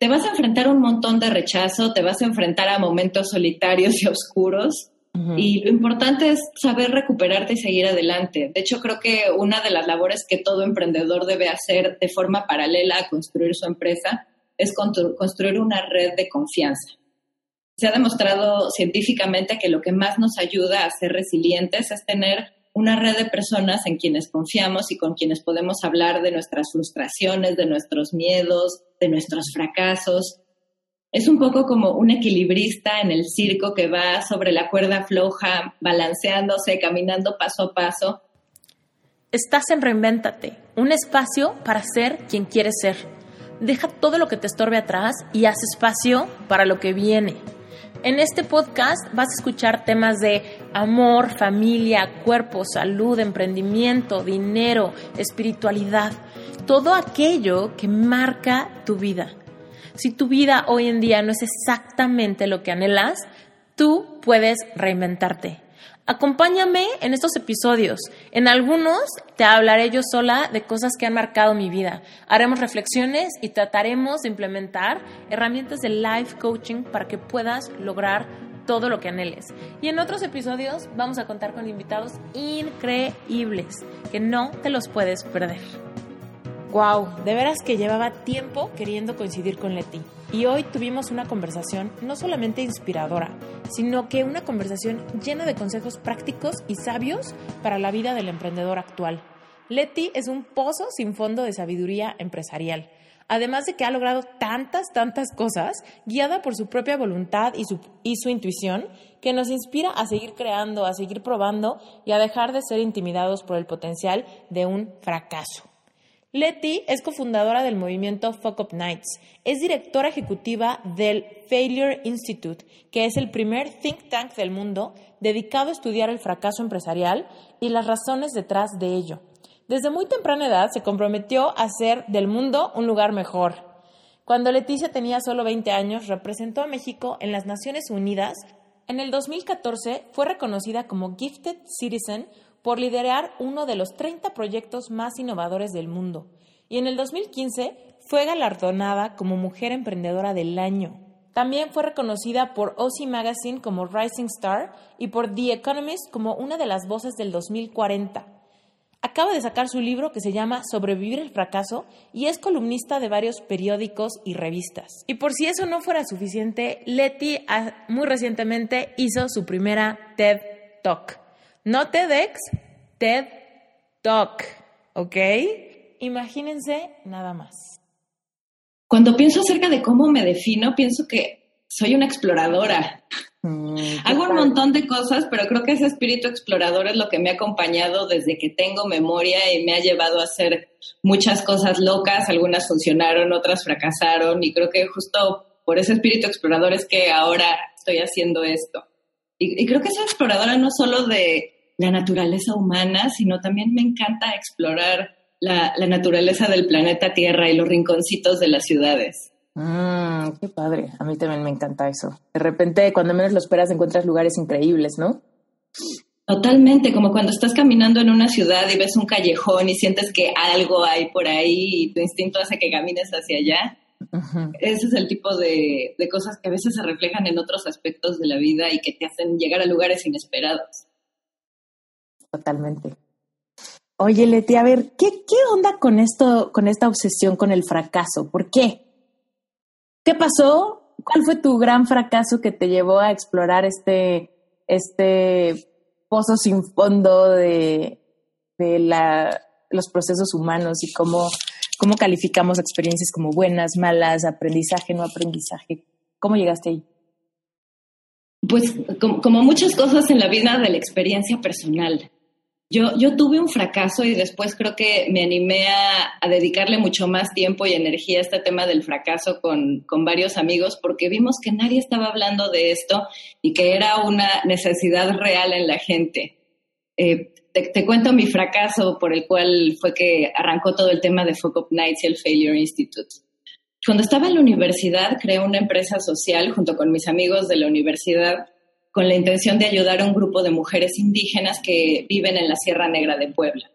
te vas a enfrentar a un montón de rechazo, te vas a enfrentar a momentos solitarios y oscuros. Y lo importante es saber recuperarte y seguir adelante. De hecho, creo que una de las labores que todo emprendedor debe hacer de forma paralela a construir su empresa es construir una red de confianza. Se ha demostrado científicamente que lo que más nos ayuda a ser resilientes es tener una red de personas en quienes confiamos y con quienes podemos hablar de nuestras frustraciones, de nuestros miedos, de nuestros fracasos. Es un poco como un equilibrista en el circo que va sobre la cuerda floja, balanceándose, caminando paso a paso. Estás en Reinvéntate, un espacio para ser quien quieres ser. Deja todo lo que te estorbe atrás y haz espacio para lo que viene. En este podcast vas a escuchar temas de amor, familia, cuerpo, salud, emprendimiento, dinero, espiritualidad, todo aquello que marca tu vida. Si tu vida hoy en día no es exactamente lo que anhelas, tú puedes reinventarte. Acompáñame en estos episodios. En algunos te hablaré yo sola de cosas que han marcado mi vida. Haremos reflexiones y trataremos de implementar herramientas de life coaching para que puedas lograr todo lo que anheles. Y en otros episodios vamos a contar con invitados increíbles que no te los puedes perder. Wow, de veras que llevaba tiempo queriendo coincidir con Leti. Y hoy tuvimos una conversación no solamente inspiradora, sino que una conversación llena de consejos prácticos y sabios para la vida del emprendedor actual. Leti es un pozo sin fondo de sabiduría empresarial. Además de que ha logrado tantas, tantas cosas, guiada por su propia voluntad y su, y su intuición, que nos inspira a seguir creando, a seguir probando y a dejar de ser intimidados por el potencial de un fracaso. Letty es cofundadora del movimiento Fuck Up Nights. Es directora ejecutiva del Failure Institute, que es el primer think tank del mundo dedicado a estudiar el fracaso empresarial y las razones detrás de ello. Desde muy temprana edad se comprometió a hacer del mundo un lugar mejor. Cuando Leticia tenía solo 20 años, representó a México en las Naciones Unidas. En el 2014 fue reconocida como Gifted Citizen por liderar uno de los 30 proyectos más innovadores del mundo y en el 2015 fue galardonada como Mujer Emprendedora del Año. También fue reconocida por OC Magazine como Rising Star y por The Economist como una de las voces del 2040. Acaba de sacar su libro que se llama Sobrevivir el fracaso y es columnista de varios periódicos y revistas. Y por si eso no fuera suficiente, Letty ah, muy recientemente hizo su primera TED Talk. No TEDx, TED Talk, ¿ok? Imagínense nada más. Cuando pienso acerca de cómo me defino, pienso que soy una exploradora. Mm, Hago un montón de cosas, pero creo que ese espíritu explorador es lo que me ha acompañado desde que tengo memoria y me ha llevado a hacer muchas cosas locas. Algunas funcionaron, otras fracasaron y creo que justo por ese espíritu explorador es que ahora estoy haciendo esto. Y, creo que soy exploradora no solo de la naturaleza humana, sino también me encanta explorar la, naturaleza del planeta Tierra y los rinconcitos de las ciudades. Mm, qué padre, a mí también me encanta eso. De repente, cuando menos lo esperas, encuentras lugares increíbles, ¿no? Totalmente, como cuando estás caminando en una ciudad y ves un callejón y sientes que algo hay por ahí y tu instinto hace que camines hacia allá. Ese es el tipo de, cosas que a veces se reflejan en otros aspectos de la vida y que te hacen llegar a lugares inesperados. Totalmente. Oye, Leti, a ver, ¿qué, ¿qué onda con esto, con esta obsesión con el fracaso? ¿Por qué? ¿Qué pasó? ¿Cuál fue tu gran fracaso que te llevó a explorar este, este pozo sin fondo de, de la, los procesos humanos y cómo ¿Cómo calificamos experiencias como buenas, malas, aprendizaje, no aprendizaje? ¿Cómo llegaste ahí? Pues como, muchas cosas en la vida de la experiencia personal. Yo, yo tuve un fracaso y después creo que me animé a, dedicarle mucho más tiempo y energía a este tema del fracaso con, con, varios amigos porque vimos que nadie estaba hablando de esto y que era una necesidad real en la gente. Eh, te, cuento mi fracaso por el cual fue que arrancó todo el tema de Focus Nights y el Failure Institute. Cuando estaba en la universidad, creé una empresa social junto con mis amigos de la universidad con la intención de ayudar a un grupo de mujeres indígenas que viven en la Sierra Negra de Puebla.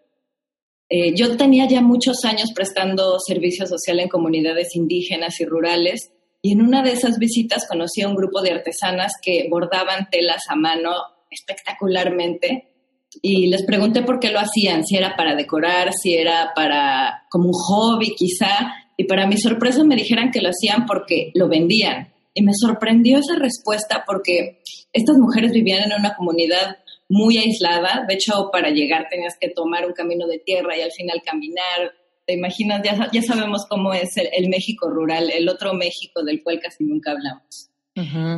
Eh, yo tenía ya muchos años prestando servicio social en comunidades indígenas y rurales Y en una de esas visitas conocí a un grupo de artesanas que bordaban telas a mano espectacularmente y les pregunté por qué lo hacían, si era para decorar, si era para como un hobby quizá, y para mi sorpresa me dijeran que lo hacían porque lo vendían. Y me sorprendió esa respuesta porque estas mujeres vivían en una comunidad muy aislada, de hecho para llegar tenías que tomar un camino de tierra y al final caminar. Te imaginas, ya, ya sabemos cómo es el México rural, el otro México del cual casi nunca hablamos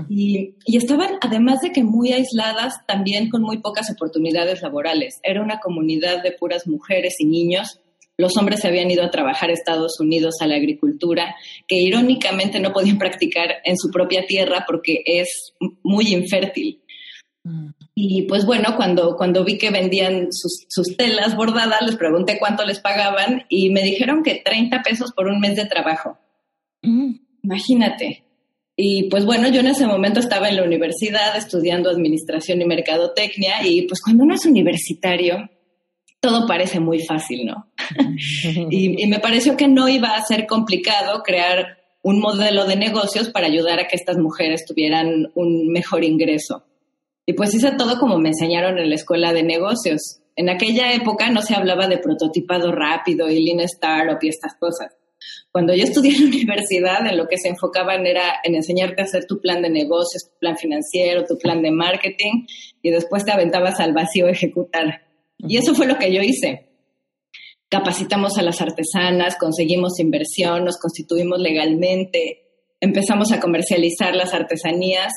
y, estaban, además de que muy aisladas, también con muy pocas oportunidades laborales. Era una comunidad de puras mujeres y niños. Los hombres se habían ido a trabajar a Estados Unidos a la agricultura, que irónicamente no podían practicar en su propia tierra porque es muy infértil. Mm. Y pues bueno, cuando, cuando vi que vendían sus, sus, telas bordadas, les pregunté cuánto les pagaban y me dijeron que 30 pesos por un mes de trabajo. Mm. Imagínate, y pues bueno, yo en ese momento estaba en la universidad estudiando administración y mercadotecnia y pues cuando uno es universitario, todo parece muy fácil, ¿no? y, y, me pareció que no iba a ser complicado crear un modelo de negocios para ayudar a que estas mujeres tuvieran un mejor ingreso. Y pues hice todo como me enseñaron en la escuela de negocios. En aquella época no se hablaba de prototipado rápido y lean startup y estas cosas. Cuando yo estudié en la universidad, en lo que se enfocaban era en enseñarte a hacer tu plan de negocios, tu plan financiero, tu plan de marketing, y después te aventabas al vacío a ejecutar. Y eso fue lo que yo hice. Capacitamos a las artesanas, conseguimos inversión, nos constituimos legalmente, empezamos a comercializar las artesanías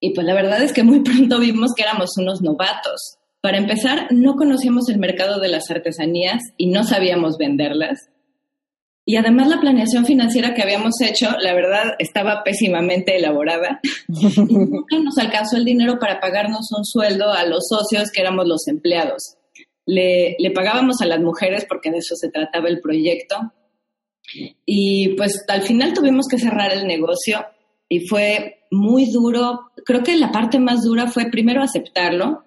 y pues la verdad es que muy pronto vimos que éramos unos novatos. Para empezar, no conocíamos el mercado de las artesanías y no sabíamos venderlas. Y además la planeación financiera que habíamos hecho, la verdad, estaba pésimamente elaborada. nunca nos alcanzó el dinero para pagarnos un sueldo a los socios que éramos los empleados. Le, le pagábamos a las mujeres porque de eso se trataba el proyecto. Y pues al final tuvimos que cerrar el negocio y fue muy duro. Creo que la parte más dura fue primero aceptarlo,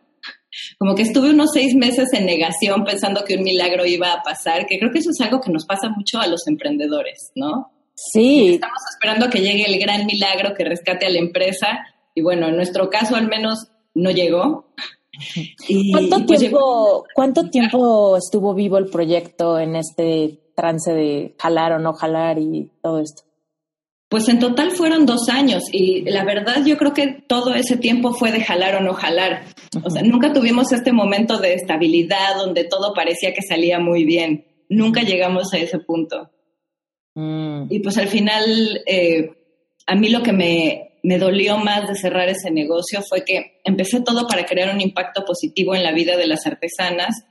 como que estuve unos seis meses en negación pensando que un milagro iba a pasar, que creo que eso es algo que nos pasa mucho a los emprendedores, ¿no? Sí. Estamos esperando a que llegue el gran milagro que rescate a la empresa y bueno, en nuestro caso al menos no llegó. ¿Cuánto, pues tiempo, ¿Cuánto tiempo estuvo vivo el proyecto en este trance de jalar o no jalar y todo esto? Pues en total fueron dos años y la verdad yo creo que todo ese tiempo fue de jalar o no jalar. O sea, nunca tuvimos este momento de estabilidad donde todo parecía que salía muy bien. Nunca llegamos a ese punto. Mm. Y pues al final, eh, a mí lo que me, me dolió más de cerrar ese negocio fue que empecé todo para crear un impacto positivo en la vida de las artesanas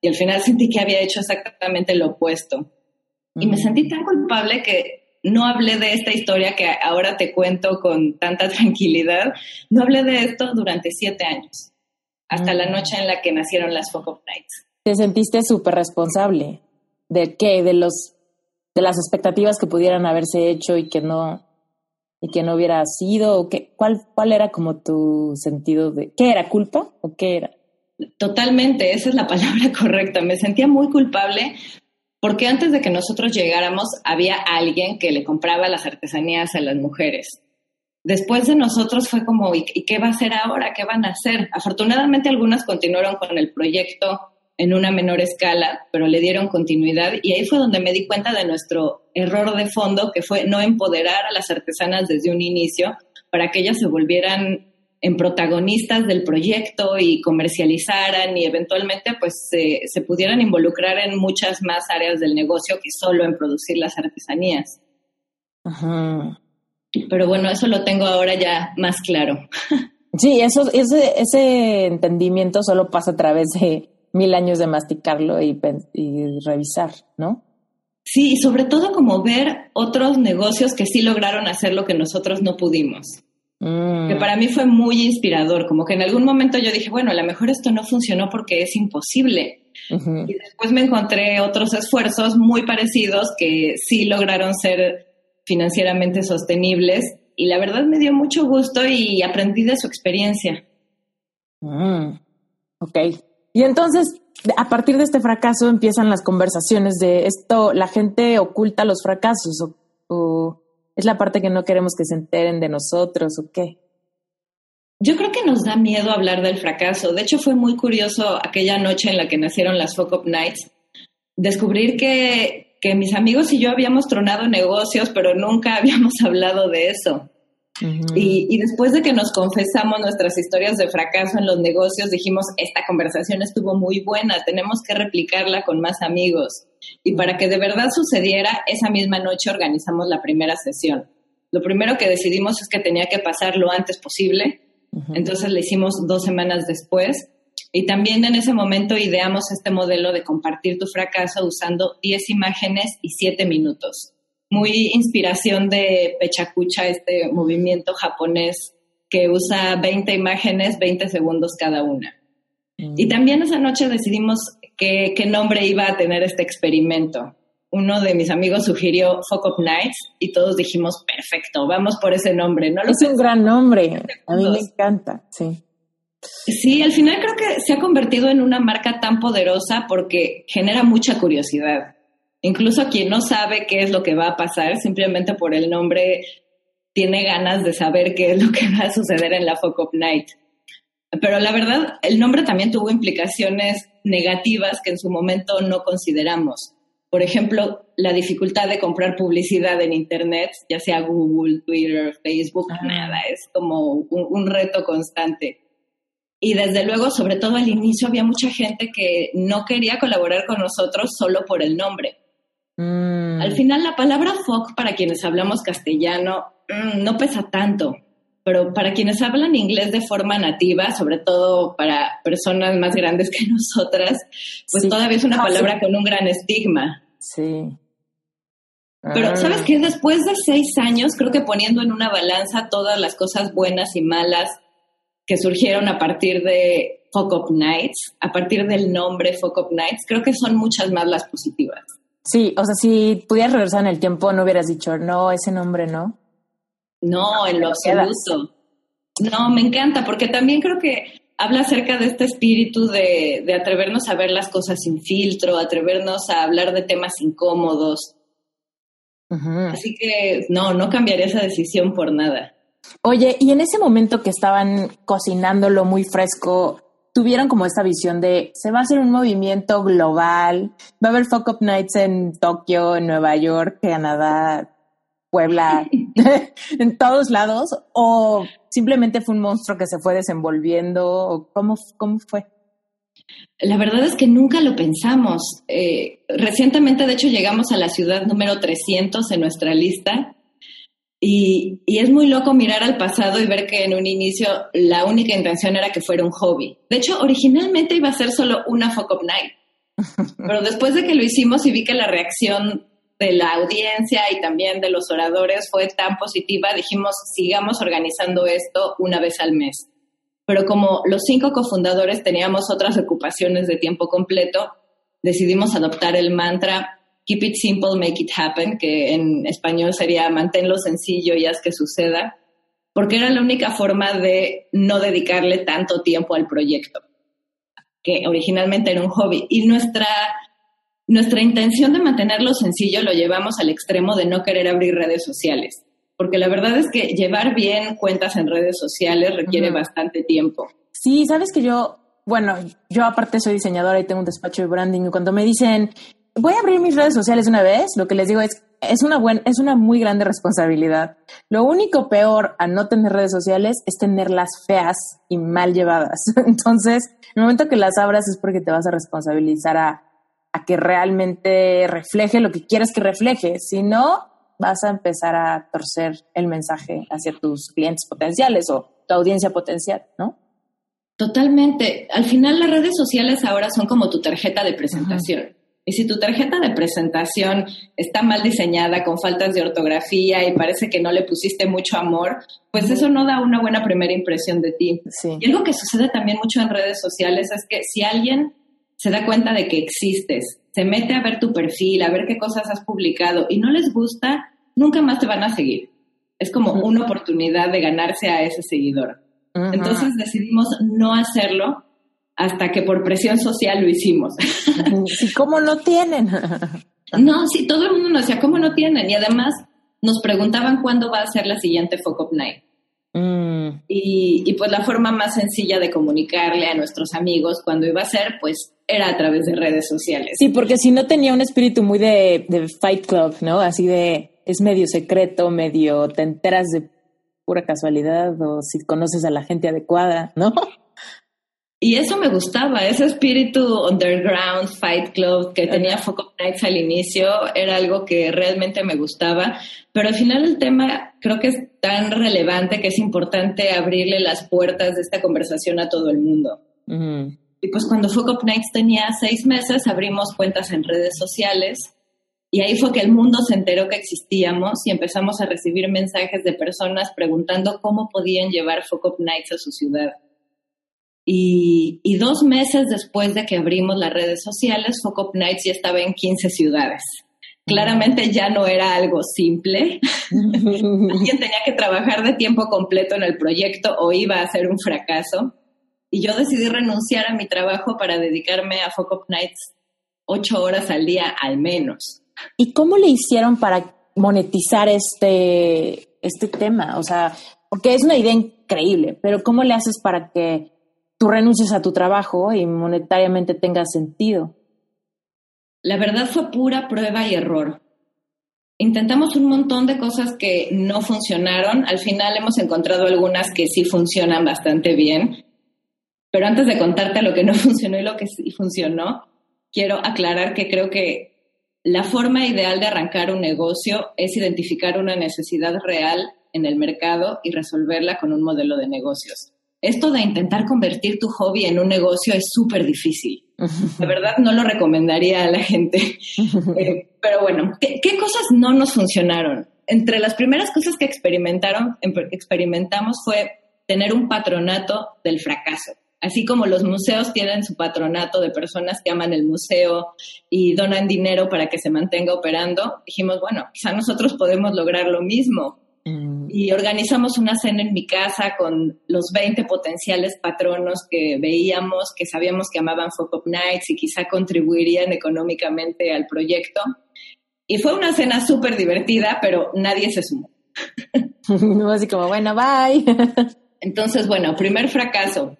y al final sentí que había hecho exactamente lo opuesto. Y me mm. sentí tan culpable que no hablé de esta historia que ahora te cuento con tanta tranquilidad, no hablé de esto durante siete años, hasta la mm. noche en la que nacieron las Folk of Nights. ¿Te sentiste súper responsable? ¿De qué? ¿De los de las expectativas que pudieran haberse hecho y que no y que no hubiera sido o qué, cuál cuál era como tu sentido de qué era culpa o qué era Totalmente, esa es la palabra correcta. Me sentía muy culpable porque antes de que nosotros llegáramos había alguien que le compraba las artesanías a las mujeres. Después de nosotros fue como, ¿y, qué va a hacer ahora? ¿Qué van a hacer? Afortunadamente algunas continuaron con el proyecto en una menor escala, pero le dieron continuidad y ahí fue donde me di cuenta de nuestro error de fondo, que fue no empoderar a las artesanas desde un inicio para que ellas se volvieran en protagonistas del proyecto y comercializaran y eventualmente pues se, pudieran involucrar en muchas más áreas del negocio que solo en producir las artesanías. Pero bueno, eso lo tengo ahora ya más claro. Sí, eso, ese, ese entendimiento solo pasa a través de mil años de masticarlo y, y revisar, ¿no? Sí, y sobre todo como ver otros negocios que sí lograron hacer lo que nosotros no pudimos. Mm. Que para mí fue muy inspirador, como que en algún momento yo dije, bueno, a lo mejor esto no funcionó porque es imposible. Y después me encontré otros esfuerzos muy parecidos que sí lograron ser financieramente sostenibles y la verdad me dio mucho gusto y aprendí de su experiencia. Mm. Ok. Y entonces, a partir de este fracaso empiezan las conversaciones de esto, la gente oculta los fracasos o es la parte que no queremos que se enteren de nosotros o qué? Yo creo que nos da miedo hablar del fracaso. De hecho, fue muy curioso aquella noche en la que nacieron las Fuck Up Nights, descubrir que, que mis amigos y yo habíamos tronado negocios, pero nunca habíamos hablado de eso y, después de que nos confesamos nuestras historias de fracaso en los negocios, dijimos, esta conversación estuvo muy buena, tenemos que replicarla con más amigos. Y para que de verdad sucediera, esa misma noche organizamos la primera sesión. Lo primero que decidimos es que tenía que pasar lo antes posible, entonces le hicimos dos semanas después. Y también en ese momento ideamos este modelo de compartir tu fracaso usando 10 imágenes y 7 minutos muy inspiración de Pechacucha, este movimiento japonés que usa 20 imágenes, 20 segundos cada una. Mm. Y también esa noche decidimos qué, qué, nombre iba a tener este experimento. Uno de mis amigos sugirió Fuck Up Nights y todos dijimos, perfecto, vamos por ese nombre. No es un gran nombre, a mí me encanta, sí. Sí, al final creo que se ha convertido en una marca tan poderosa porque genera mucha curiosidad. Incluso quien no sabe qué es lo que va a pasar, simplemente por el nombre tiene ganas de saber qué es lo que va a suceder en la Fuck Up Night. Pero la verdad, el nombre también tuvo implicaciones negativas que en su momento no consideramos. Por ejemplo, la dificultad de comprar publicidad en Internet, ya sea Google, Twitter, Facebook, nada, es como un, un reto constante. Y desde luego, sobre todo al inicio, había mucha gente que no quería colaborar con nosotros solo por el nombre. Mm. Al final, la palabra fuck para quienes hablamos castellano mm, no pesa tanto, pero para quienes hablan inglés de forma nativa, sobre todo para personas más grandes que nosotras, pues todavía es una palabra con un gran estigma. Sí. Pero, ah. ¿sabes qué? Después de seis años, creo que poniendo en una balanza todas las cosas buenas y malas que surgieron a partir de Fuck Up Nights, a partir del nombre Fuck Up Nights, creo que son muchas más las positivas. Sí, o sea, si pudieras regresar en el tiempo, no hubieras dicho, no, ese nombre no. No, en lo absoluto. No, me encanta, porque también creo que habla acerca de este espíritu de, de, atrevernos a ver las cosas sin filtro, atrevernos a hablar de temas incómodos. Así que no, no cambiaría esa decisión por nada. Oye, y en ese momento que estaban cocinándolo muy fresco, tuvieron como esta visión de se va a hacer un movimiento global, va a haber Fuck Up Nights en Tokio, en Nueva York, Canadá, Puebla, en todos lados, o simplemente fue un monstruo que se fue desenvolviendo, o cómo, cómo fue? La verdad es que nunca lo pensamos. Eh, recientemente, de hecho, llegamos a la ciudad número 300 en nuestra lista y, es muy loco mirar al pasado y ver que en un inicio la única intención era que fuera un hobby. De hecho, originalmente iba a ser solo una Fuck Up Night. Pero después de que lo hicimos y vi que la reacción de la audiencia y también de los oradores fue tan positiva, dijimos, sigamos organizando esto una vez al mes. Pero como los cinco cofundadores teníamos otras ocupaciones de tiempo completo, decidimos adoptar el mantra Keep it simple, make it happen, que en español sería manténlo sencillo y haz que suceda, porque era la única forma de no dedicarle tanto tiempo al proyecto, que originalmente era un hobby. Y nuestra, nuestra intención de mantenerlo sencillo lo llevamos al extremo de no querer abrir redes sociales, porque la verdad es que llevar bien cuentas en redes sociales requiere bastante tiempo. Sí, sabes que yo, bueno, yo aparte soy diseñadora y tengo un despacho de branding y cuando me dicen, voy a abrir mis redes sociales una vez, lo que les digo es, es una, buena, es una muy grande responsabilidad. Lo único peor a no tener redes sociales es tenerlas feas y mal llevadas. Entonces, el momento que las abras es porque te vas a responsabilizar a, a que realmente refleje lo que quieres que refleje. Si no, vas a empezar a torcer el mensaje hacia tus clientes potenciales o tu audiencia potencial, ¿no? Totalmente. Al final las redes sociales ahora son como tu tarjeta de presentación. Y si tu tarjeta de presentación está mal diseñada, con faltas de ortografía y parece que no le pusiste mucho amor, pues eso no da una buena primera impresión de ti. Y algo que sucede también mucho en redes sociales es que si alguien se da cuenta de que existes, se mete a ver tu perfil, a ver qué cosas has publicado y no les gusta, nunca más te van a seguir. Es como una oportunidad de ganarse a ese seguidor. Entonces decidimos no hacerlo hasta que por presión social lo hicimos. ¿Y cómo no tienen? no, sí, todo el mundo nos decía, ¿cómo no tienen? Y además, nos preguntaban cuándo va a ser la siguiente Focus Night. Mm. Y, y, pues la forma más sencilla de comunicarle a nuestros amigos cuando iba a ser, pues era a través de redes sociales. Sí, porque si no tenía un espíritu muy de, de Fight Club, ¿no? Así de, es medio secreto, medio te enteras de pura casualidad o si conoces a la gente adecuada, ¿no? Y eso me gustaba, ese espíritu underground, Fight Club que tenía Focus Nights al inicio, era algo que realmente me gustaba, pero al final el tema creo que es tan relevante que es importante abrirle las puertas de esta conversación a todo el mundo. Y pues cuando Focus Nights tenía seis meses, abrimos cuentas en redes sociales y ahí fue que el mundo se enteró que existíamos y empezamos a recibir mensajes de personas preguntando cómo podían llevar Focus Nights a su ciudad. Y, dos meses después de que abrimos las redes sociales, Focus Nights ya estaba en 15 ciudades. Claramente ya no era algo simple. Alguien tenía que trabajar de tiempo completo en el proyecto o iba a ser un fracaso. Y yo decidí renunciar a mi trabajo para dedicarme a Focus Nights ocho horas al día al menos. ¿Y cómo le hicieron para monetizar este, este tema? O sea, porque es una idea increíble, pero ¿cómo le haces para que tú renuncies a tu trabajo y monetariamente tenga sentido. La verdad fue pura prueba y error. Intentamos un montón de cosas que no funcionaron. Al final hemos encontrado algunas que sí funcionan bastante bien. Pero antes de contarte lo que no funcionó y lo que sí funcionó, quiero aclarar que creo que la forma ideal de arrancar un negocio es identificar una necesidad real en el mercado y resolverla con un modelo de negocios esto de intentar convertir tu hobby en un negocio es súper difícil. De verdad no lo recomendaría a la gente. Eh, pero bueno, ¿qué, cosas no nos funcionaron? Entre las primeras cosas que experimentaron, em, experimentamos fue tener un patronato del fracaso. Así como los museos tienen su patronato de personas que aman el museo y donan dinero para que se mantenga operando, dijimos, bueno, quizá nosotros podemos lograr lo mismo. Y organizamos una cena en mi casa con los 20 potenciales patronos que veíamos, que sabíamos que amaban Focus Nights y quizá contribuirían económicamente al proyecto. Y fue una cena súper divertida, pero nadie se sumó. Así como, bueno, bye. Entonces, bueno, primer fracaso.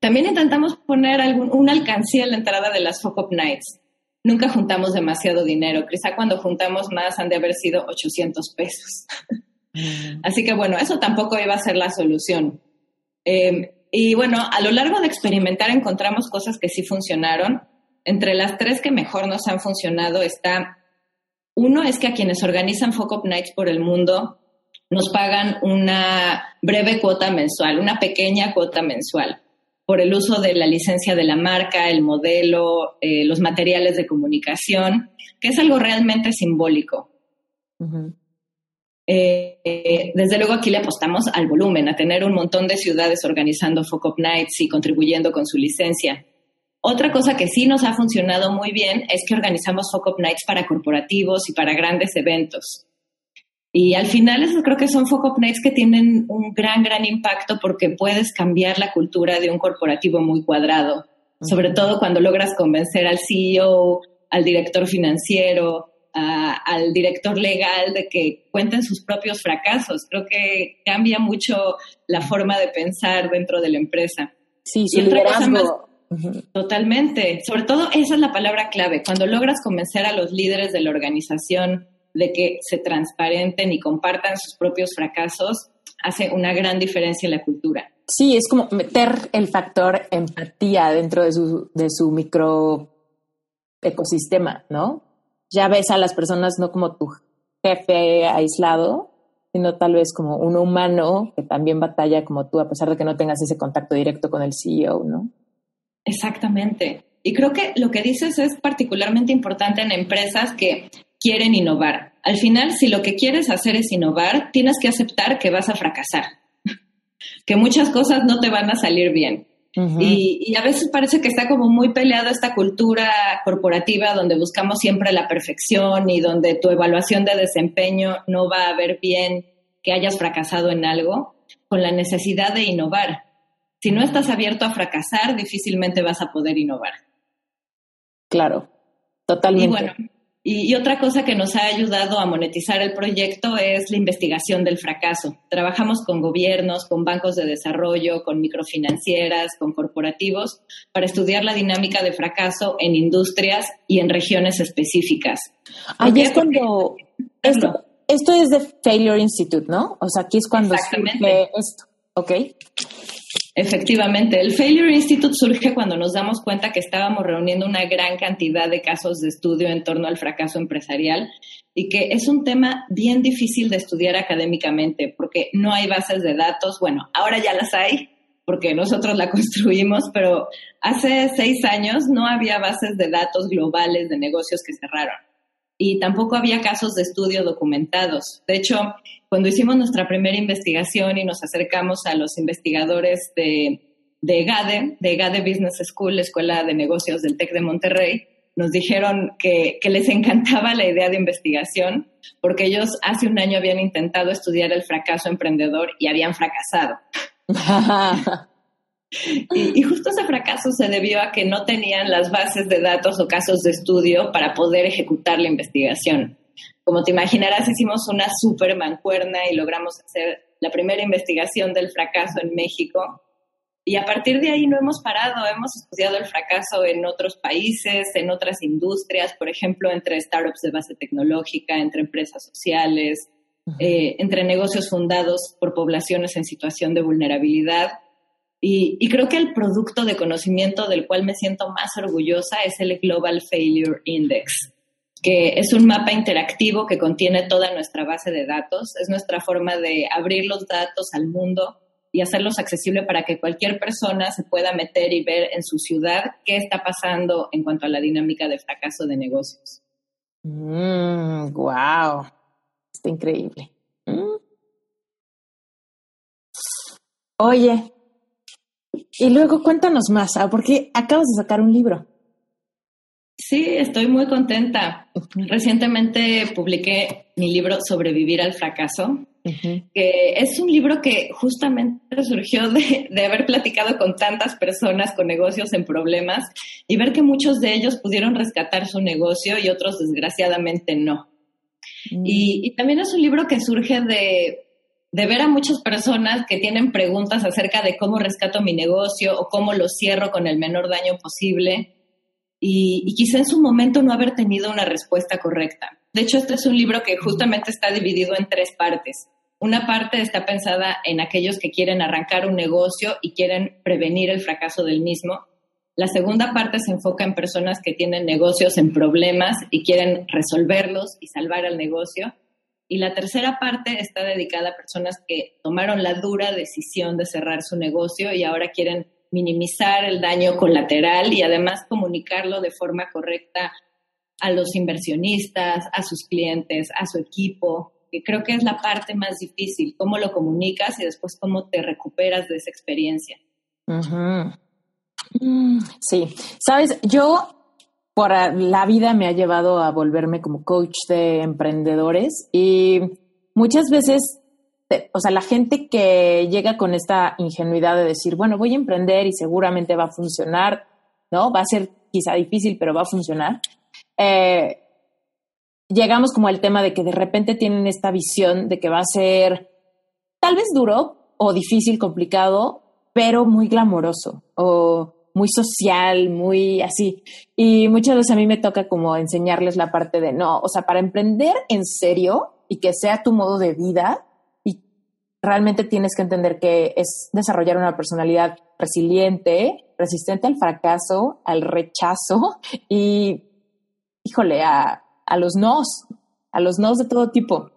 También intentamos poner algún, una alcancía en la entrada de las Focus Nights. Nunca juntamos demasiado dinero. Quizá cuando juntamos más han de haber sido 800 pesos. Así que bueno, eso tampoco iba a ser la solución. Em, y bueno, a lo largo de experimentar encontramos cosas que sí funcionaron. Entre las tres que mejor nos han funcionado está, uno es que a quienes organizan Focus Nights por el mundo nos pagan una breve cuota mensual, una pequeña cuota mensual por el uso de la licencia de la marca, el modelo, eh, los materiales de comunicación, que es algo realmente simbólico. Eh, desde luego aquí le apostamos al volumen, a tener un montón de ciudades organizando Focus Nights y contribuyendo con su licencia. Otra cosa que sí nos ha funcionado muy bien es que organizamos Focus Nights para corporativos y para grandes eventos. Y al final creo que son Focus Nights que tienen un gran, gran impacto porque puedes cambiar la cultura de un corporativo muy cuadrado, sobre todo cuando logras convencer al CEO, al director financiero, al director legal de que cuenten sus propios fracasos. Creo que cambia mucho la forma de pensar dentro de la empresa. Sí, sí. Totalmente. Sobre todo esa es la palabra clave. Cuando logras convencer a los líderes de la organización de que se transparenten y compartan sus propios fracasos, hace una gran diferencia en la cultura. Sí, es como meter el factor empatía dentro de su, de su micro ecosistema, ¿no? Ya ves a las personas no como tu jefe aislado, sino tal vez como un humano que también batalla como tú, a pesar de que no tengas ese contacto directo con el CEO, ¿no? Exactamente. Y creo que lo que dices es particularmente importante en empresas que quieren innovar. Al final, si lo que quieres hacer es innovar, tienes que aceptar que vas a fracasar, que muchas cosas no te van a salir bien y, a veces parece que está como muy peleada esta cultura corporativa donde buscamos siempre la perfección y donde tu evaluación de desempeño no va a ver bien que hayas fracasado en algo, con la necesidad de innovar. Si no estás abierto a fracasar, difícilmente vas a poder innovar. Claro, totalmente. Y bueno, Y, otra cosa que nos ha ayudado a monetizar el proyecto es la investigación del fracaso. Trabajamos con gobiernos, con bancos de desarrollo, con microfinancieras, con corporativos, para estudiar la dinámica de fracaso en industrias y en regiones específicas. Ahí es cuando... Esto, esto es de Failure Institute, ¿no? O sea, aquí es cuando surge esto, ¿ok? Efectivamente, el Failure Institute surge cuando nos damos cuenta que estábamos reuniendo una gran cantidad de casos de estudio en torno al fracaso empresarial y que es un tema bien difícil de estudiar académicamente porque no hay bases de datos. Bueno, ahora ya las hay porque nosotros la construimos, pero hace seis años no había bases de datos globales de negocios que cerraron y tampoco había casos de estudio documentados. De hecho, cuando hicimos nuestra primera investigación y nos acercamos a los investigadores de, de GADE, de GADE Business School, la Escuela de Negocios del TEC de Monterrey, nos dijeron que, que, les encantaba la idea de investigación porque ellos hace un año habían intentado estudiar el fracaso emprendedor y habían fracasado. Y, justo ese fracaso se debió a que no tenían las bases de datos o casos de estudio para poder ejecutar la investigación. Como te imaginarás, hicimos una super mancuerna y logramos hacer la primera investigación del fracaso en México. Y a partir de ahí no hemos parado, hemos estudiado el fracaso en otros países, en otras industrias, por ejemplo, entre startups de base tecnológica, entre empresas sociales, eh, entre negocios fundados por poblaciones en situación de vulnerabilidad y, creo que el producto de conocimiento del cual me siento más orgullosa es el Global Failure Index, que es un mapa interactivo que contiene toda nuestra base de datos. Es nuestra forma de abrir los datos al mundo y hacerlos accesibles para que cualquier persona se pueda meter y ver en su ciudad qué está pasando en cuanto a la dinámica de fracaso de negocios. wow, mm, está increíble. Mm. Oye, y luego cuéntanos más, ¿ah? porque acabas de sacar un libro. Sí, estoy muy contenta. Recientemente publiqué mi libro Sobrevivir al fracaso, que es un libro que justamente surgió de, haber platicado con tantas personas con negocios en problemas y ver que muchos de ellos pudieron rescatar su negocio y otros desgraciadamente no. Mm. y también es un libro que surge de de ver a muchas personas que tienen preguntas acerca de cómo rescato mi negocio o cómo lo cierro con el menor daño posible y, quizá en su momento no haber tenido una respuesta correcta. De hecho, este es un libro que justamente está dividido en tres partes. Una parte está pensada en aquellos que quieren arrancar un negocio y quieren prevenir el fracaso del mismo. La segunda parte se enfoca en personas que tienen negocios en problemas y quieren resolverlos y salvar al negocio. Y la tercera parte está dedicada a personas que tomaron la dura decisión de cerrar su negocio y ahora quieren minimizar el daño colateral y además comunicarlo de forma correcta a los inversionistas, a sus clientes, a su equipo, que creo que es la parte más difícil, cómo lo comunicas y después cómo te recuperas de esa experiencia. Sí, sabes, yo por la vida me ha llevado a volverme como coach de emprendedores y muchas veces, o sea, la gente que llega con esta ingenuidad de decir, bueno, voy a emprender y seguramente va a funcionar, ¿no? Va a ser quizá difícil, pero va a funcionar. Eh, llegamos como al tema de que de repente tienen esta visión de que va a ser tal vez duro o difícil, complicado, pero muy glamoroso o muy social, muy así. Y muchas veces a mí me toca como enseñarles la parte de, no, o sea, para emprender en serio y que sea tu modo de vida, y realmente tienes que entender que es desarrollar una personalidad resiliente, resistente al fracaso, al rechazo y, híjole, a, a los nos, a los nos de todo tipo.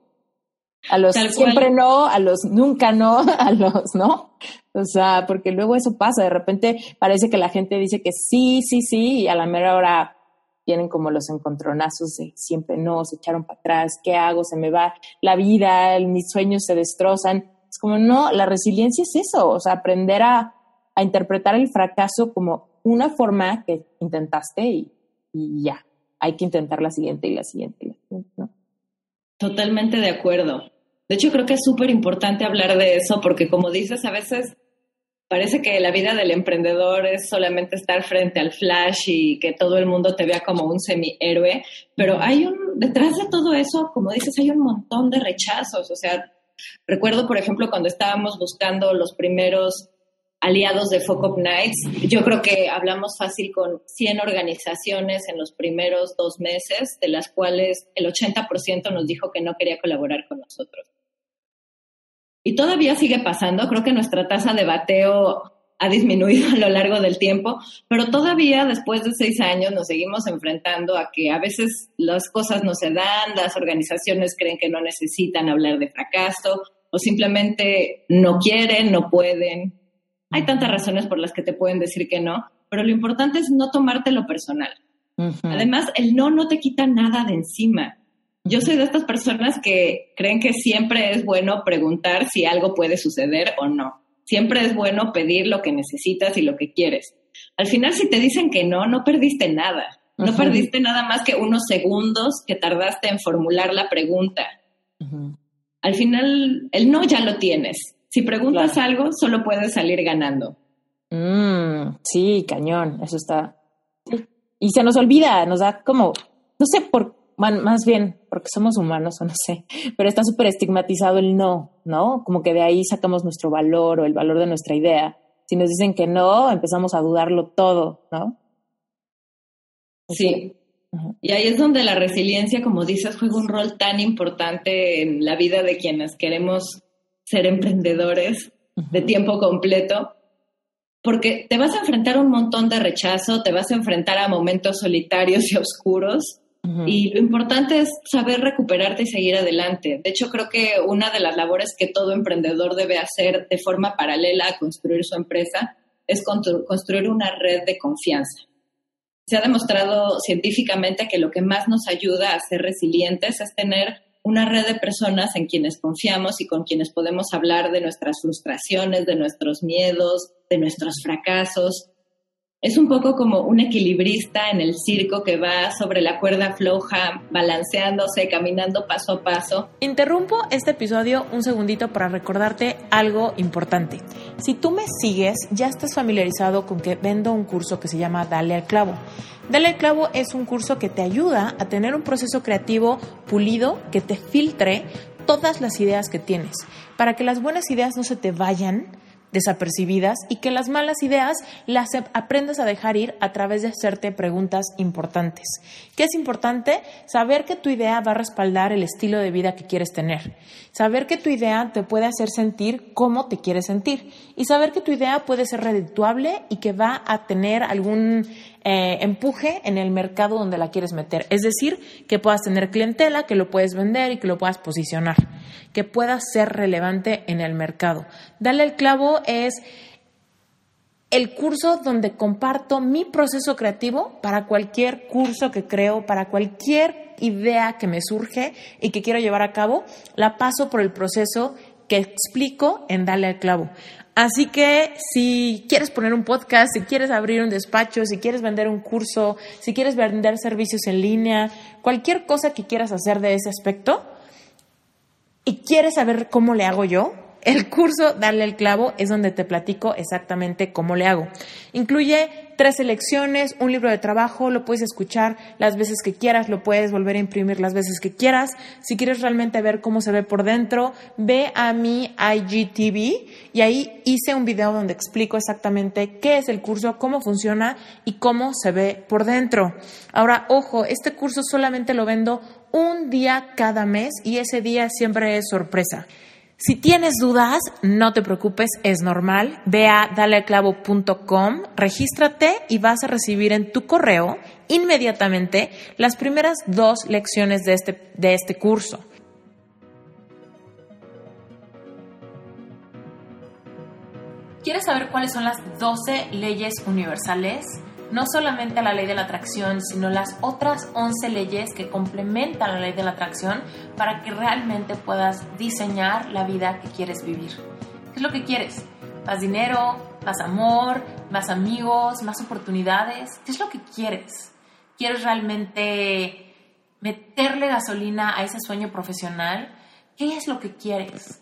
A los siempre no, a los nunca no, a los no. O sea, porque luego eso pasa, de repente parece que la gente dice que sí, sí, sí, y a la mera hora tienen como los encontronazos de siempre no, se echaron para atrás, ¿qué hago? Se me va la vida, mis sueños se destrozan. Es como, no, la resiliencia es eso, o sea, aprender a, a interpretar el fracaso como una forma que intentaste y, y ya, hay que intentar la siguiente y la siguiente. Y la siguiente ¿no? Totalmente de acuerdo. De hecho, creo que es súper importante hablar de eso porque, como dices, a veces parece que la vida del emprendedor es solamente estar frente al flash y que todo el mundo te vea como un semi-héroe, pero hay un, detrás de todo eso, como dices, hay un montón de rechazos. O sea, recuerdo, por ejemplo, cuando estábamos buscando los primeros aliados de Focus Nights, yo creo que hablamos fácil con 100 organizaciones en los primeros dos meses, de las cuales el 80% nos dijo que no quería colaborar con nosotros. Y todavía sigue pasando, creo que nuestra tasa de bateo ha disminuido a lo largo del tiempo, pero todavía después de seis años nos seguimos enfrentando a que a veces las cosas no se dan, las organizaciones creen que no necesitan hablar de fracaso o simplemente no quieren, no pueden. Hay tantas razones por las que te pueden decir que no, pero lo importante es no tomártelo personal. Además, el no no te quita nada de encima. Yo soy de estas personas que creen que siempre es bueno preguntar si algo puede suceder o no. Siempre es bueno pedir lo que necesitas y lo que quieres. Al final, si te dicen que no, no perdiste nada. No perdiste nada más que unos segundos que tardaste en formular la pregunta. Al final, el no ya lo tienes. Si preguntas algo, solo puedes salir ganando. Mm, sí, cañón, eso está. Y se nos olvida, nos da como, no sé por más bien porque somos humanos o no sé, pero está súper estigmatizado el no, ¿no? Como que de ahí sacamos nuestro valor o el valor de nuestra idea. Si nos dicen que no, empezamos a dudarlo todo, ¿no? Sí. Y ahí es donde la resiliencia, como dices, juega un rol tan importante en la vida de quienes queremos ser emprendedores de tiempo completo, porque te vas a enfrentar a un montón de rechazo, te vas a enfrentar a momentos solitarios y oscuros, y lo importante es saber recuperarte y seguir adelante. De hecho, creo que una de las labores que todo emprendedor debe hacer de forma paralela a construir su empresa es construir una red de confianza. Se ha demostrado científicamente que lo que más nos ayuda a ser resilientes es tener una red de personas en quienes confiamos y con quienes podemos hablar de nuestras frustraciones, de nuestros miedos, de nuestros fracasos, es un poco como un equilibrista en el circo que va sobre la cuerda floja, balanceándose, caminando paso a paso. Interrumpo este episodio un segundito para recordarte algo importante. Si tú me sigues, ya estás familiarizado con que vendo un curso que se llama Dale al clavo. Dale al clavo es un curso que te ayuda a tener un proceso creativo pulido que te filtre todas las ideas que tienes, para que las buenas ideas no se te vayan desapercibidas y que las malas ideas las aprendas a dejar ir a través de hacerte preguntas importantes. ¿Qué es importante? Saber que tu idea va a respaldar el estilo de vida que quieres tener. Saber que tu idea te puede hacer sentir cómo te quieres sentir. Y saber que tu idea puede ser redituable y que va a tener algún eh, empuje en el mercado donde la quieres meter. Es decir, que puedas tener clientela, que lo puedes vender y que lo puedas posicionar, que puedas ser relevante en el mercado. Dale el clavo es el curso donde comparto mi proceso creativo para cualquier curso que creo, para cualquier idea que me surge y que quiero llevar a cabo, la paso por el proceso que explico en Dale al clavo. Así que si quieres poner un podcast, si quieres abrir un despacho, si quieres vender un curso, si quieres vender servicios en línea, cualquier cosa que quieras hacer de ese aspecto y quieres saber cómo le hago yo, el curso Darle el clavo es donde te platico exactamente cómo le hago. Incluye tres selecciones, un libro de trabajo, lo puedes escuchar las veces que quieras, lo puedes volver a imprimir las veces que quieras. Si quieres realmente ver cómo se ve por dentro, ve a mi IGTV y ahí hice un video donde explico exactamente qué es el curso, cómo funciona y cómo se ve por dentro. Ahora, ojo, este curso solamente lo vendo un día cada mes y ese día siempre es sorpresa. Si tienes dudas, no te preocupes, es normal. Ve a daleaclavo.com, regístrate y vas a recibir en tu correo inmediatamente las primeras dos lecciones de este, de este curso. ¿Quieres saber cuáles son las 12 leyes universales? No solamente a la ley de la atracción, sino las otras 11 leyes que complementan la ley de la atracción para que realmente puedas diseñar la vida que quieres vivir. ¿Qué es lo que quieres? ¿Más dinero? ¿Más amor? ¿Más amigos? ¿Más oportunidades? ¿Qué es lo que quieres? ¿Quieres realmente meterle gasolina a ese sueño profesional? ¿Qué es lo que quieres?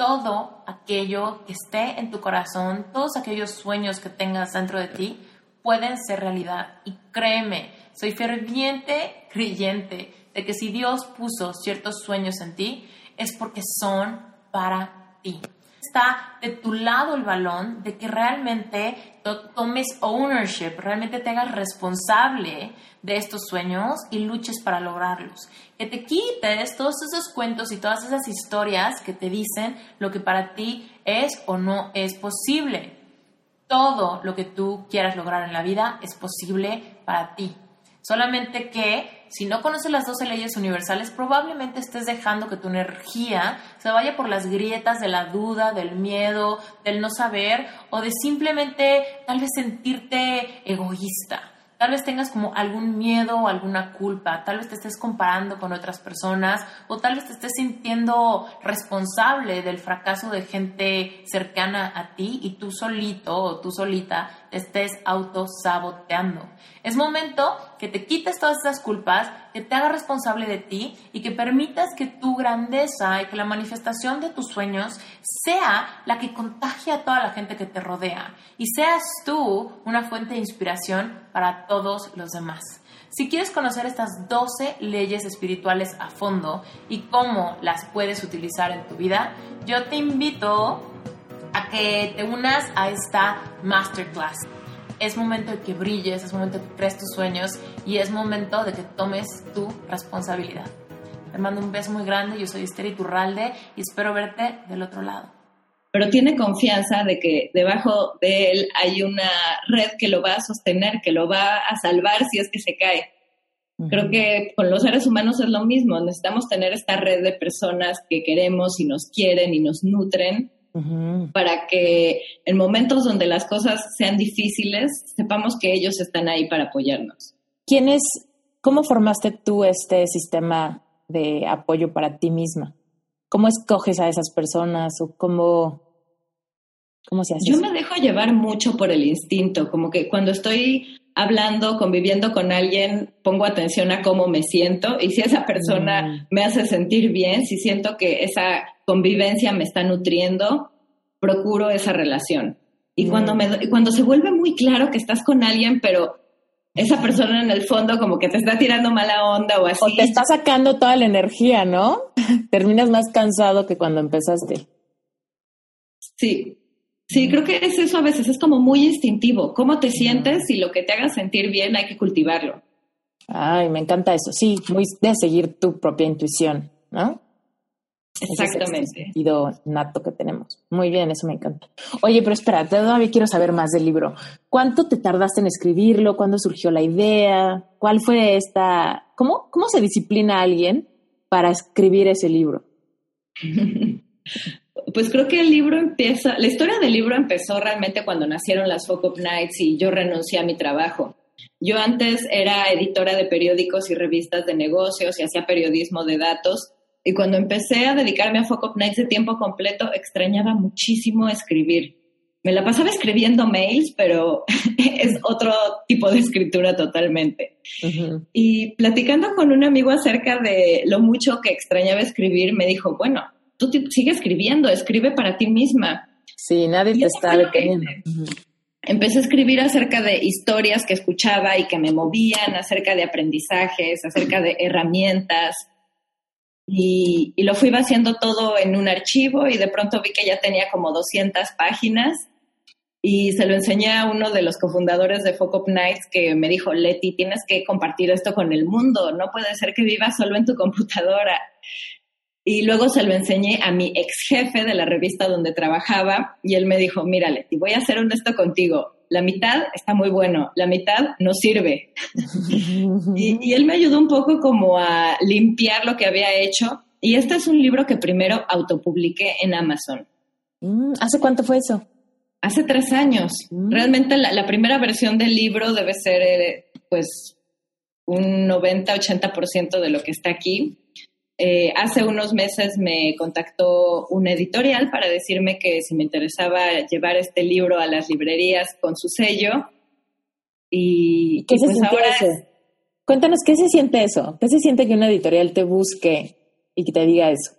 todo aquello que esté en tu corazón, todos aquellos sueños que tengas dentro de ti, pueden ser realidad. Y créeme, soy ferviente creyente de que si Dios puso ciertos sueños en ti, es porque son para ti. Está de tu lado el balón de que realmente tomes ownership, realmente te hagas responsable de estos sueños y luches para lograrlos. Que te quites todos esos cuentos y todas esas historias que te dicen lo que para ti es o no es posible. Todo lo que tú quieras lograr en la vida es posible para ti. Solamente que si no conoces las 12 leyes universales, probablemente estés dejando que tu energía se vaya por las grietas de la duda, del miedo, del no saber o de simplemente tal vez sentirte egoísta. Tal vez tengas como algún miedo o alguna culpa, tal vez te estés comparando con otras personas o tal vez te estés sintiendo responsable del fracaso de gente cercana a ti y tú solito o tú solita estés autosaboteando. Es momento que te quites todas esas culpas, que te hagas responsable de ti y que permitas que tu grandeza y que la manifestación de tus sueños sea la que contagie a toda la gente que te rodea y seas tú una fuente de inspiración para todos los demás. Si quieres conocer estas 12 leyes espirituales a fondo y cómo las puedes utilizar en tu vida, yo te invito a que te unas a esta masterclass es momento de que brilles, es momento de que crees tus sueños y es momento de que tomes tu responsabilidad. Te mando un beso muy grande, yo soy Esther Iturralde y espero verte del otro lado. Pero tiene confianza de que debajo de él hay una red que lo va a sostener, que lo va a salvar si es que se cae. Creo que con los seres humanos es lo mismo, necesitamos tener esta red de personas que queremos y nos quieren y nos nutren para que en momentos donde las cosas sean difíciles, sepamos que ellos están ahí para apoyarnos. ¿Quién es, cómo formaste tú este sistema de apoyo para ti misma? ¿Cómo escoges a esas personas o cómo, cómo se hace? Yo me dejo llevar mucho por el instinto, como que cuando estoy hablando, conviviendo con alguien, pongo atención a cómo me siento y si esa persona mm. me hace sentir bien, si siento que esa convivencia me está nutriendo, procuro esa relación. Y mm. cuando, me, cuando se vuelve muy claro que estás con alguien, pero esa persona en el fondo como que te está tirando mala onda o así. O te está sacando toda la energía, ¿no? Terminas más cansado que cuando empezaste. Sí, Sí, creo que es eso a veces, es como muy instintivo. ¿Cómo te sientes y lo que te haga sentir bien hay que cultivarlo? Ay, me encanta eso. Sí, muy de seguir tu propia intuición, ¿no? Exactamente. Es sentido nato que tenemos. Muy bien, eso me encanta. Oye, pero espera, todavía quiero saber más del libro. ¿Cuánto te tardaste en escribirlo? ¿Cuándo surgió la idea? ¿Cuál fue esta? ¿Cómo, cómo se disciplina alguien para escribir ese libro? Pues creo que el libro empieza, la historia del libro empezó realmente cuando nacieron las Focus Nights y yo renuncié a mi trabajo. Yo antes era editora de periódicos y revistas de negocios y hacía periodismo de datos. Y cuando empecé a dedicarme a Focus Nights de tiempo completo, extrañaba muchísimo escribir. Me la pasaba escribiendo mails, pero es otro tipo de escritura totalmente. Y platicando con un amigo acerca de lo mucho que extrañaba escribir, me dijo, bueno, tú sigue escribiendo, escribe para ti misma. Sí, nadie te está deteniendo. Empecé a escribir acerca de historias que escuchaba y que me movían, acerca de aprendizajes, acerca de herramientas. Y, y, lo fui haciendo todo en un archivo y de pronto vi que ya tenía como 200 páginas y se lo enseñé a uno de los cofundadores de Focus Nights que me dijo, Leti, tienes que compartir esto con el mundo, no puede ser que vivas solo en tu computadora. Y luego se lo enseñé a mi ex jefe de la revista donde trabajaba y él me dijo, mírale, y voy a ser honesto contigo, la mitad está muy bueno, la mitad no sirve. y, él me ayudó un poco como a limpiar lo que había hecho. Y este es un libro que primero autopubliqué en Amazon. Mm, ¿Hace cuánto fue eso? Hace tres años. Mm. Realmente la, la, primera versión del libro debe ser eh, pues un 90-80% de lo que está aquí. Eh, hace unos meses me contactó un editorial para decirme que si me interesaba llevar este libro a las librerías con su sello. Y, ¿Qué se pues ahora eso? Cuéntanos, ¿qué se siente eso? ¿Qué se siente que una editorial te busque y que te diga eso?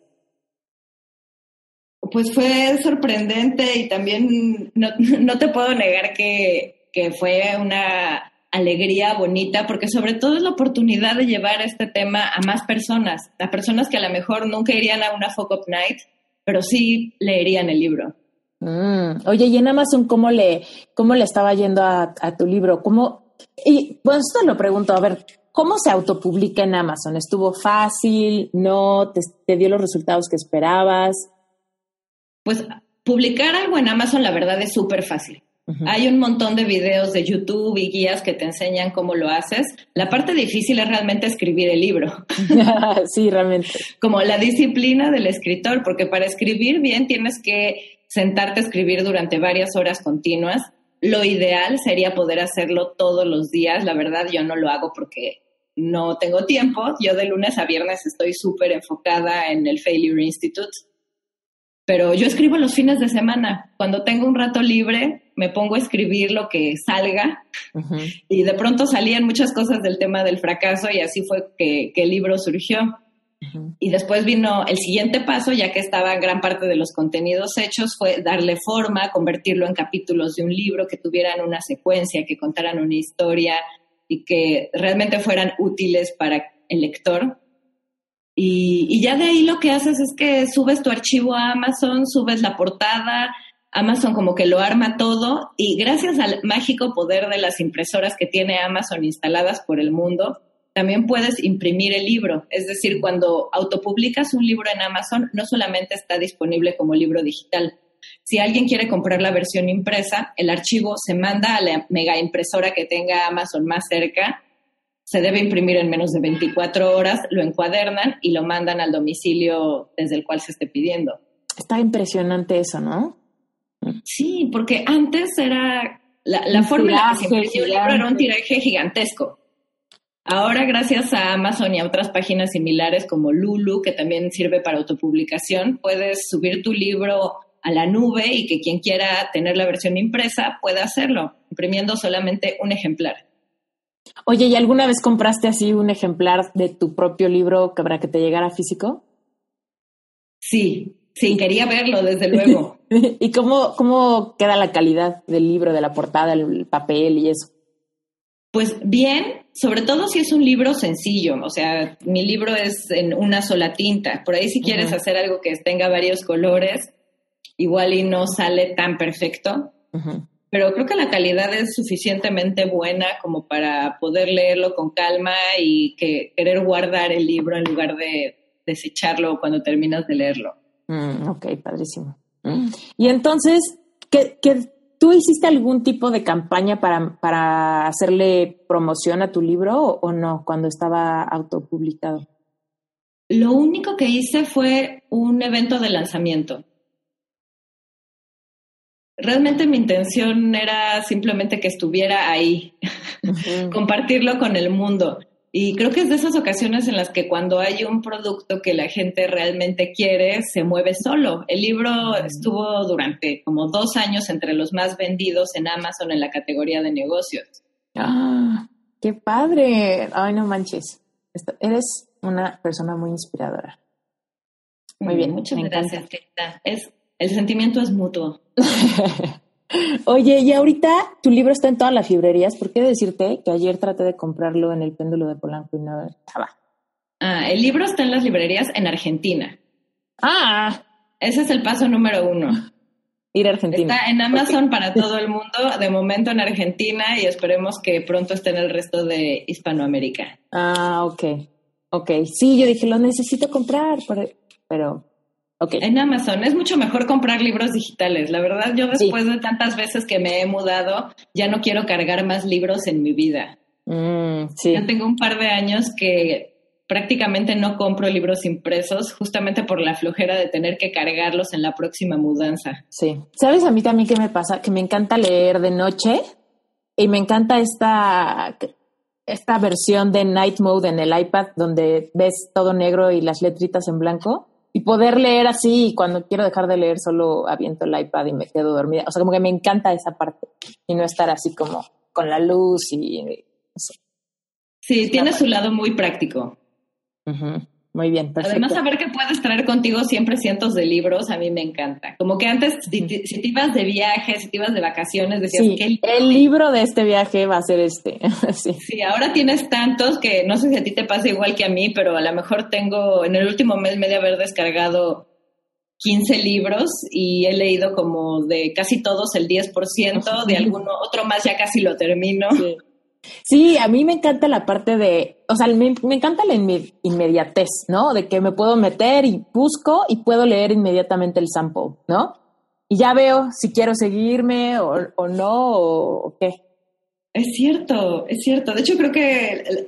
Pues fue sorprendente y también no, no te puedo negar que, que fue una alegría bonita, porque sobre todo es la oportunidad de llevar este tema a más personas, a personas que a lo mejor nunca irían a una Folk Up Night, pero sí leerían el libro. Mm. Oye, y en Amazon, ¿cómo le, cómo le estaba yendo a, tu libro? ¿Cómo? Y pues esto lo pregunto, a ver, ¿cómo se autopublica en Amazon? ¿Estuvo fácil? ¿No? ¿Te, dio los resultados que esperabas? Pues publicar algo en Amazon, la verdad, es súper fácil. Hay un montón de videos de YouTube y guías que te enseñan cómo lo haces. La parte difícil es realmente escribir el libro. sí, realmente. Como la disciplina del escritor, porque para escribir bien tienes que sentarte a escribir durante varias horas continuas. Lo ideal sería poder hacerlo todos los días. La verdad, yo no lo hago porque no tengo tiempo. Yo de lunes a viernes estoy súper enfocada en el Failure Institute. Pero yo escribo los fines de semana. Cuando tengo un rato libre, me pongo a escribir lo que salga. Y de pronto salían muchas cosas del tema del fracaso y así fue que, que el libro surgió. Y después vino el siguiente paso, ya que estaba gran parte de los contenidos hechos, fue darle forma, convertirlo en capítulos de un libro que tuvieran una secuencia, que contaran una historia y que realmente fueran útiles para el lector. Y, y ya de ahí lo que haces es que subes tu archivo a Amazon, subes la portada, Amazon como que lo arma todo y gracias al mágico poder de las impresoras que tiene Amazon instaladas por el mundo, también puedes imprimir el libro. Es decir, cuando autopublicas un libro en Amazon, no solamente está disponible como libro digital. Si alguien quiere comprar la versión impresa, el archivo se manda a la mega impresora que tenga Amazon más cerca. Se debe imprimir en menos de 24 horas, lo encuadernan y lo mandan al domicilio desde el cual se esté pidiendo. Está impresionante eso, ¿no? Sí, porque antes era la, la forma en la que se el libro era un tiraje gigantesco. Ahora, gracias a Amazon y a otras páginas similares como Lulu, que también sirve para autopublicación, puedes subir tu libro a la nube y que quien quiera tener la versión impresa pueda hacerlo, imprimiendo solamente un ejemplar. Oye, ¿y alguna vez compraste así un ejemplar de tu propio libro para que te llegara físico? Sí, sí, quería verlo, desde luego. ¿Y cómo, cómo queda la calidad del libro, de la portada, el papel y eso? Pues bien, sobre todo si es un libro sencillo, o sea, mi libro es en una sola tinta. Por ahí si quieres hacer algo que tenga varios colores, igual y no sale tan perfecto, pero creo que la calidad es suficientemente buena como para poder leerlo con calma y que querer guardar el libro en lugar de desecharlo cuando terminas de leerlo. Mm, ok, padrísimo. Mm. Y entonces, ¿qué, qué ¿Tú hiciste algún tipo de campaña para, para hacerle promoción a tu libro o, no cuando estaba autopublicado? Lo único que hice fue un evento de lanzamiento. Realmente mi intención era simplemente que estuviera ahí, compartirlo con el mundo. Y creo que es de esas ocasiones en las que cuando hay un producto que la gente realmente quiere, se mueve solo. El libro estuvo durante como dos años entre los más vendidos en Amazon en la categoría de negocios. ¡Ah! ¡Qué padre! Ay, no manches. Eres una persona muy inspiradora. Muy bien. Muchas gracias, Es, el sentimiento es mutuo. Oye, y ahorita tu libro está en todas las librerías. ¿Por qué decirte que ayer traté de comprarlo en el péndulo de Polanco y no estaba? Ah, el libro está en las librerías en Argentina. Ah. Ese es el paso número uno. Ir a Argentina. Está en Amazon para todo el mundo, de momento en Argentina y esperemos que pronto esté en el resto de Hispanoamérica. Ah, ok. Ok. Sí, yo dije, lo necesito comprar, pero en Amazon es mucho mejor comprar libros digitales. La verdad, yo después de tantas veces que me he mudado, ya no quiero cargar más libros en mi vida. Mm, sí. Ya tengo un par de años que prácticamente no compro libros impresos justamente por la flojera de tener que cargarlos en la próxima mudanza. Sí. ¿Sabes a mí también qué me pasa? Que me encanta leer de noche y me encanta esta esta versión de Night Mode en el iPad donde ves todo negro y las letritas en blanco y poder leer así y cuando quiero dejar de leer solo aviento el iPad y me quedo dormida. O sea, como que me encanta esa parte y no estar así como con la luz y... Sí, tiene su lado muy práctico. Muy bien, perfecto. Además, saber que puedes traer contigo siempre cientos de libros, a mí me encanta. Como que antes, si, te ibas de viaje, si te ibas de vacaciones, decías que el libro de este viaje va a ser este. sí. sí, ahora tienes tantos que no sé si a ti te pasa igual que a mí, pero a lo mejor tengo, en el último mes me de haber descargado 15 libros y he leído como de casi todos el 10%, de alguno, otro más ya casi lo termino. Sí. A mí me encanta la parte de, o sea, me, encanta la inmediatez, ¿no? De que me puedo meter y busco y puedo leer inmediatamente el sample, ¿no? Y ya veo si quiero seguirme o, o no o qué. Es cierto, es cierto. De hecho, creo que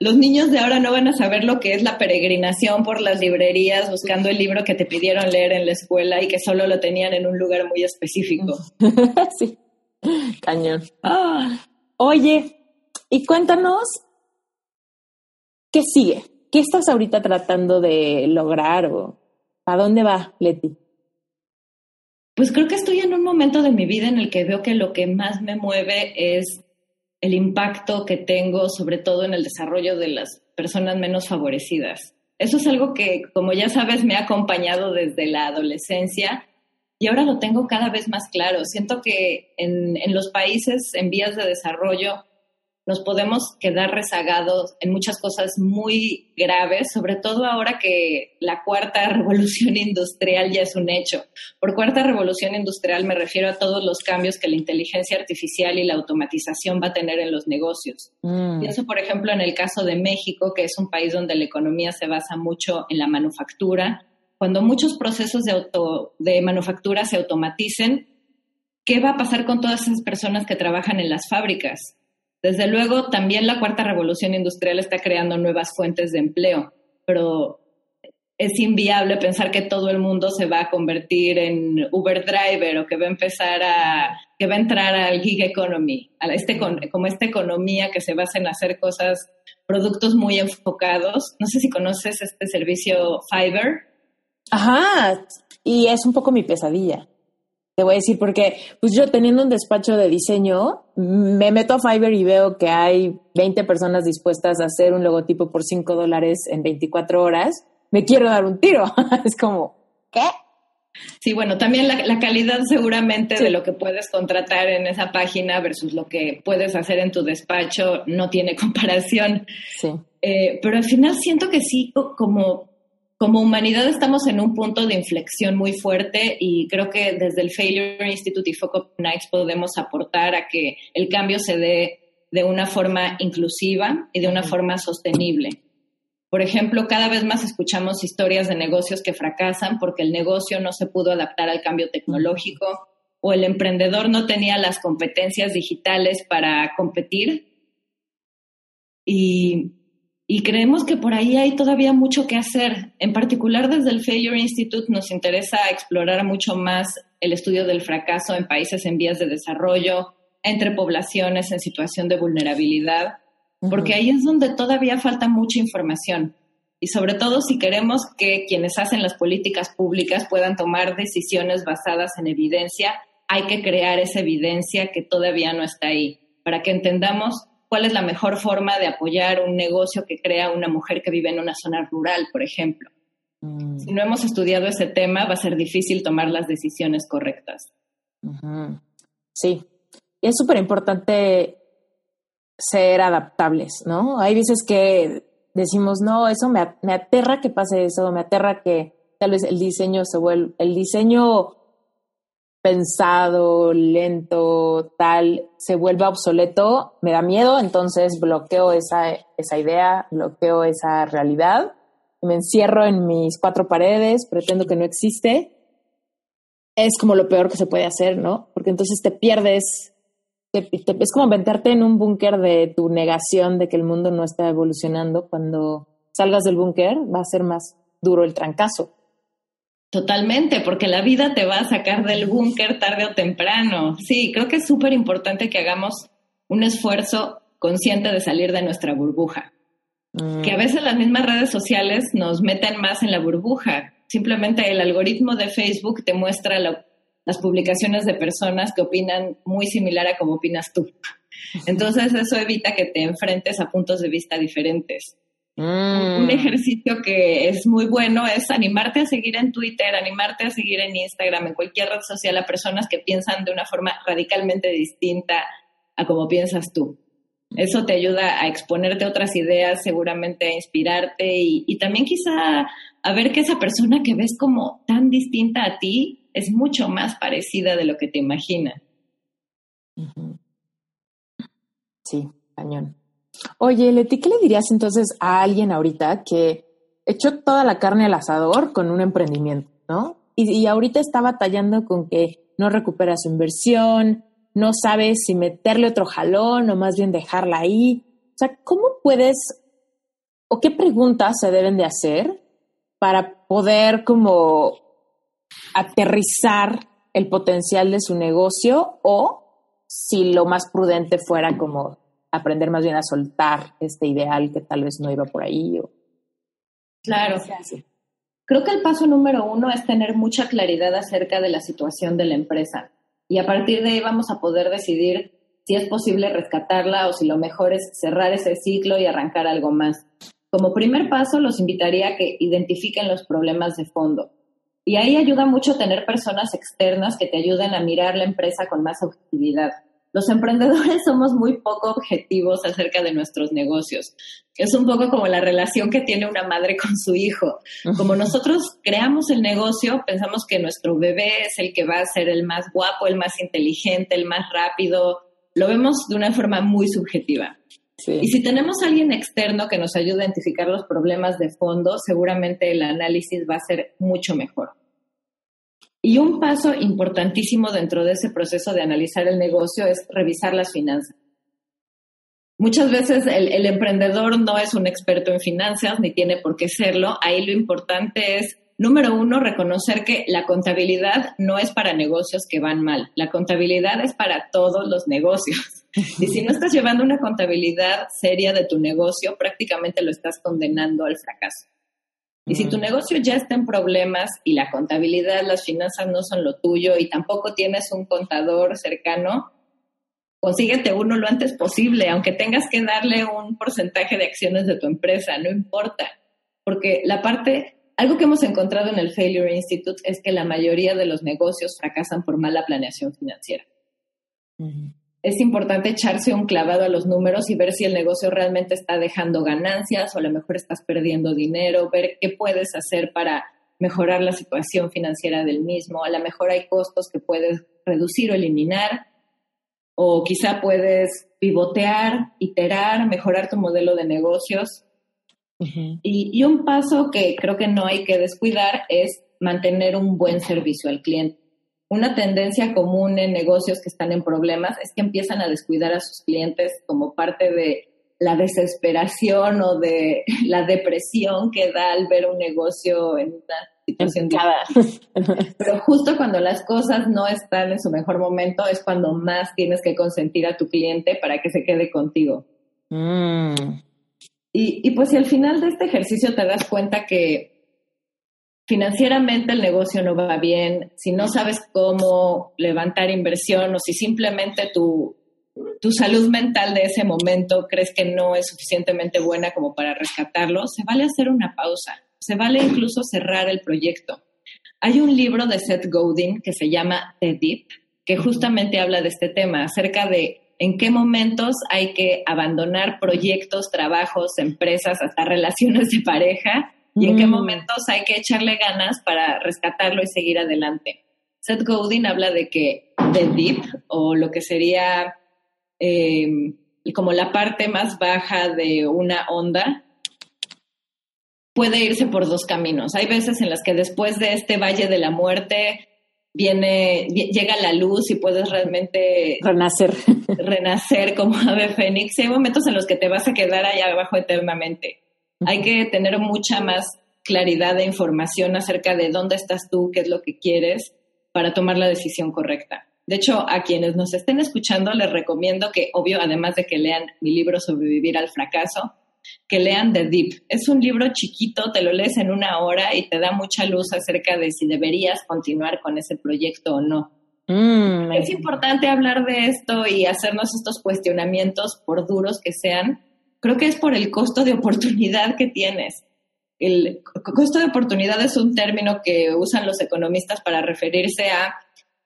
los niños de ahora no van a saber lo que es la peregrinación por las librerías buscando el libro que te pidieron leer en la escuela y que solo lo tenían en un lugar muy específico. sí, cañón. Ah. Oye, y cuéntanos, ¿qué sigue? ¿Qué estás ahorita tratando de lograr o a dónde va, Leti? Pues creo que estoy en un momento de mi vida en el que veo que lo que más me mueve es el impacto que tengo, sobre todo en el desarrollo de las personas menos favorecidas. Eso es algo que, como ya sabes, me ha acompañado desde la adolescencia y ahora lo tengo cada vez más claro. Siento que en, en los países en vías de desarrollo nos podemos quedar rezagados en muchas cosas muy graves, sobre todo ahora que la cuarta revolución industrial ya es un hecho. Por cuarta revolución industrial me refiero a todos los cambios que la inteligencia artificial y la automatización va a tener en los negocios. Mm. Pienso, por ejemplo, en el caso de México, que es un país donde la economía se basa mucho en la manufactura. Cuando muchos procesos de, auto, de manufactura se automaticen, ¿qué va a pasar con todas esas personas que trabajan en las fábricas? Desde luego, también la cuarta revolución industrial está creando nuevas fuentes de empleo, pero es inviable pensar que todo el mundo se va a convertir en Uber driver o que va a empezar a que va a entrar al gig economy, a este como esta economía que se basa en hacer cosas, productos muy enfocados. No sé si conoces este servicio Fiverr. Ajá, y es un poco mi pesadilla. Te voy a decir porque, pues yo teniendo un despacho de diseño, me meto a Fiverr y veo que hay 20 personas dispuestas a hacer un logotipo por 5 dólares en 24 horas. Me quiero dar un tiro. es como, ¿qué? Sí, bueno, también la, calidad seguramente de lo que puedes contratar en esa página versus lo que puedes hacer en tu despacho no tiene comparación. Sí. Eh, pero al final siento que sí, como como humanidad estamos en un punto de inflexión muy fuerte y creo que desde el Failure Institute y Focus Nights podemos aportar a que el cambio se dé de una forma inclusiva y de una forma sostenible. Por ejemplo, cada vez más escuchamos historias de negocios que fracasan porque el negocio no se pudo adaptar al cambio tecnológico o el emprendedor no tenía las competencias digitales para competir. Y y creemos que por ahí hay todavía mucho que hacer. En particular desde el Failure Institute nos interesa explorar mucho más el estudio del fracaso en países en vías de desarrollo, entre poblaciones en situación de vulnerabilidad, porque ahí es donde todavía falta mucha información. Y sobre todo si queremos que quienes hacen las políticas públicas puedan tomar decisiones basadas en evidencia, hay que crear esa evidencia que todavía no está ahí, para que entendamos cuál es la mejor forma de apoyar un negocio que crea una mujer que vive en una zona rural, por ejemplo. Mm. Si no hemos estudiado ese tema, va a ser difícil tomar las decisiones correctas. Sí, y es súper importante ser adaptables, ¿no? Hay veces que decimos, no, eso me, me aterra que pase eso, me aterra que tal vez el diseño se vuelva, el diseño pensado, lento, tal, se vuelva obsoleto, me da miedo, entonces bloqueo esa, esa idea, bloqueo esa realidad, me encierro en mis cuatro paredes, pretendo que no existe. Es como lo peor que se puede hacer, ¿no? Porque entonces te pierdes, es como meterte en un búnker de tu negación de que el mundo no está evolucionando. Cuando salgas del búnker va a ser más duro el trancazo. Totalmente, porque la vida te va a sacar del búnker tarde o temprano. Sí, creo que es súper importante que hagamos un esfuerzo consciente de salir de nuestra burbuja. Mm. Que a veces las mismas redes sociales nos meten más en la burbuja. Simplemente el algoritmo de Facebook te muestra las publicaciones de personas que opinan muy similar a como opinas tú. Entonces eso evita que te enfrentes a puntos de vista diferentes. Un Mm. ejercicio que es muy bueno es animarte a seguir en Twitter, animarte a seguir en Instagram, en cualquier red social a personas que piensan de una forma radicalmente distinta a como piensas tú. Eso te ayuda a exponerte a otras ideas, seguramente a inspirarte y, y también quizá a ver que esa persona que ves como tan distinta a ti es mucho más parecida de lo que te imaginas. Sí, cañón. Oye, Leti, ¿qué le dirías entonces a alguien ahorita que echó toda la carne al asador con un emprendimiento, ¿no? Y, y ahorita está batallando con que no recupera su inversión, no sabe si meterle otro jalón o más bien dejarla ahí. O sea, ¿cómo puedes o qué preguntas se deben de hacer para poder como aterrizar el potencial de su negocio o si lo más prudente fuera como aprender más bien a soltar este ideal que tal vez no iba por ahí o Claro. se hace? Creo que el paso número uno es tener mucha claridad acerca de la situación de la empresa. Y a partir de ahí vamos a poder decidir si es posible rescatarla o si lo mejor es cerrar ese ciclo y arrancar algo más. Como primer paso, los invitaría a que identifiquen los problemas de fondo. Y ahí ayuda mucho tener personas externas que te ayuden a mirar la empresa con más objetividad. Los emprendedores somos muy poco objetivos acerca de nuestros negocios. Es un poco como la relación que tiene una madre con su hijo. Como nosotros creamos el negocio, pensamos que nuestro bebé es el que va a ser el más guapo, el más inteligente, el más rápido. Lo vemos de una forma muy subjetiva. Sí. Y si tenemos a alguien externo que nos ayude a identificar los problemas de fondo, seguramente el análisis va a ser mucho mejor. Y un paso importantísimo dentro de ese proceso de analizar el negocio es revisar las finanzas. Muchas veces el, el, emprendedor no es un experto en finanzas ni tiene por qué serlo. Ahí lo importante es, número uno, reconocer que la contabilidad no es para negocios que van mal. La contabilidad es para todos los negocios. Y si no estás llevando una contabilidad seria de tu negocio, prácticamente lo estás condenando al fracaso. Y si tu negocio ya está en problemas y la contabilidad, las finanzas no son lo tuyo y tampoco tienes un contador cercano, consíguete uno lo antes posible, aunque tengas que darle un porcentaje de acciones de tu empresa, no importa. Porque la parte, algo que hemos encontrado en el Failure Institute es que la mayoría de los negocios fracasan por mala planeación financiera. Uh -huh es importante echarse un clavado a los números y ver si el negocio realmente está dejando ganancias o a lo mejor estás perdiendo dinero, ver qué puedes hacer para mejorar la situación financiera del mismo. A lo mejor hay costos que puedes reducir o eliminar o quizá puedes pivotear, iterar, mejorar tu modelo de negocios. Uh -huh. y, y un paso que creo que no hay que descuidar es mantener un buen servicio al cliente una tendencia común en negocios que están en problemas es que empiezan a descuidar a sus clientes como parte de la desesperación o de la depresión que da al ver un negocio en una situación difícil. Pero justo cuando las cosas no están en su mejor momento es cuando más tienes que consentir a tu cliente para que se quede contigo. Mm. Y, y pues si al final de este ejercicio te das cuenta que financieramente el negocio no va bien, si no sabes cómo levantar inversión o si simplemente tu, tu salud mental de ese momento crees que no es suficientemente buena como para rescatarlo, se vale hacer una pausa, se vale incluso cerrar el proyecto. Hay un libro de Seth Godin que se llama The Deep, que justamente habla de este tema, acerca de en qué momentos hay que abandonar proyectos, trabajos, empresas, hasta relaciones de pareja y en qué momentos hay que echarle ganas para rescatarlo y seguir adelante. Seth Godin habla de que the deep, o lo que sería eh, como la parte más baja de una onda, puede irse por dos caminos. Hay veces en las que después de este valle de la muerte viene, llega la luz y puedes realmente renacer, renacer como ave fénix. Y hay momentos en los que te vas a quedar allá abajo eternamente. Hay que tener mucha más claridad de información acerca de dónde estás tú, qué es lo que quieres para tomar la decisión correcta. De hecho, a quienes nos estén escuchando les recomiendo que, obvio, además de que lean mi libro Sobrevivir al fracaso, que lean The Deep. Es un libro chiquito, te lo lees en una hora y te da mucha luz acerca de si deberías continuar con ese proyecto o no. Mm, es importante hablar de esto y hacernos estos cuestionamientos, por duros que sean, creo que es por el costo de oportunidad que tienes. El costo de oportunidad es un término que usan los economistas para referirse a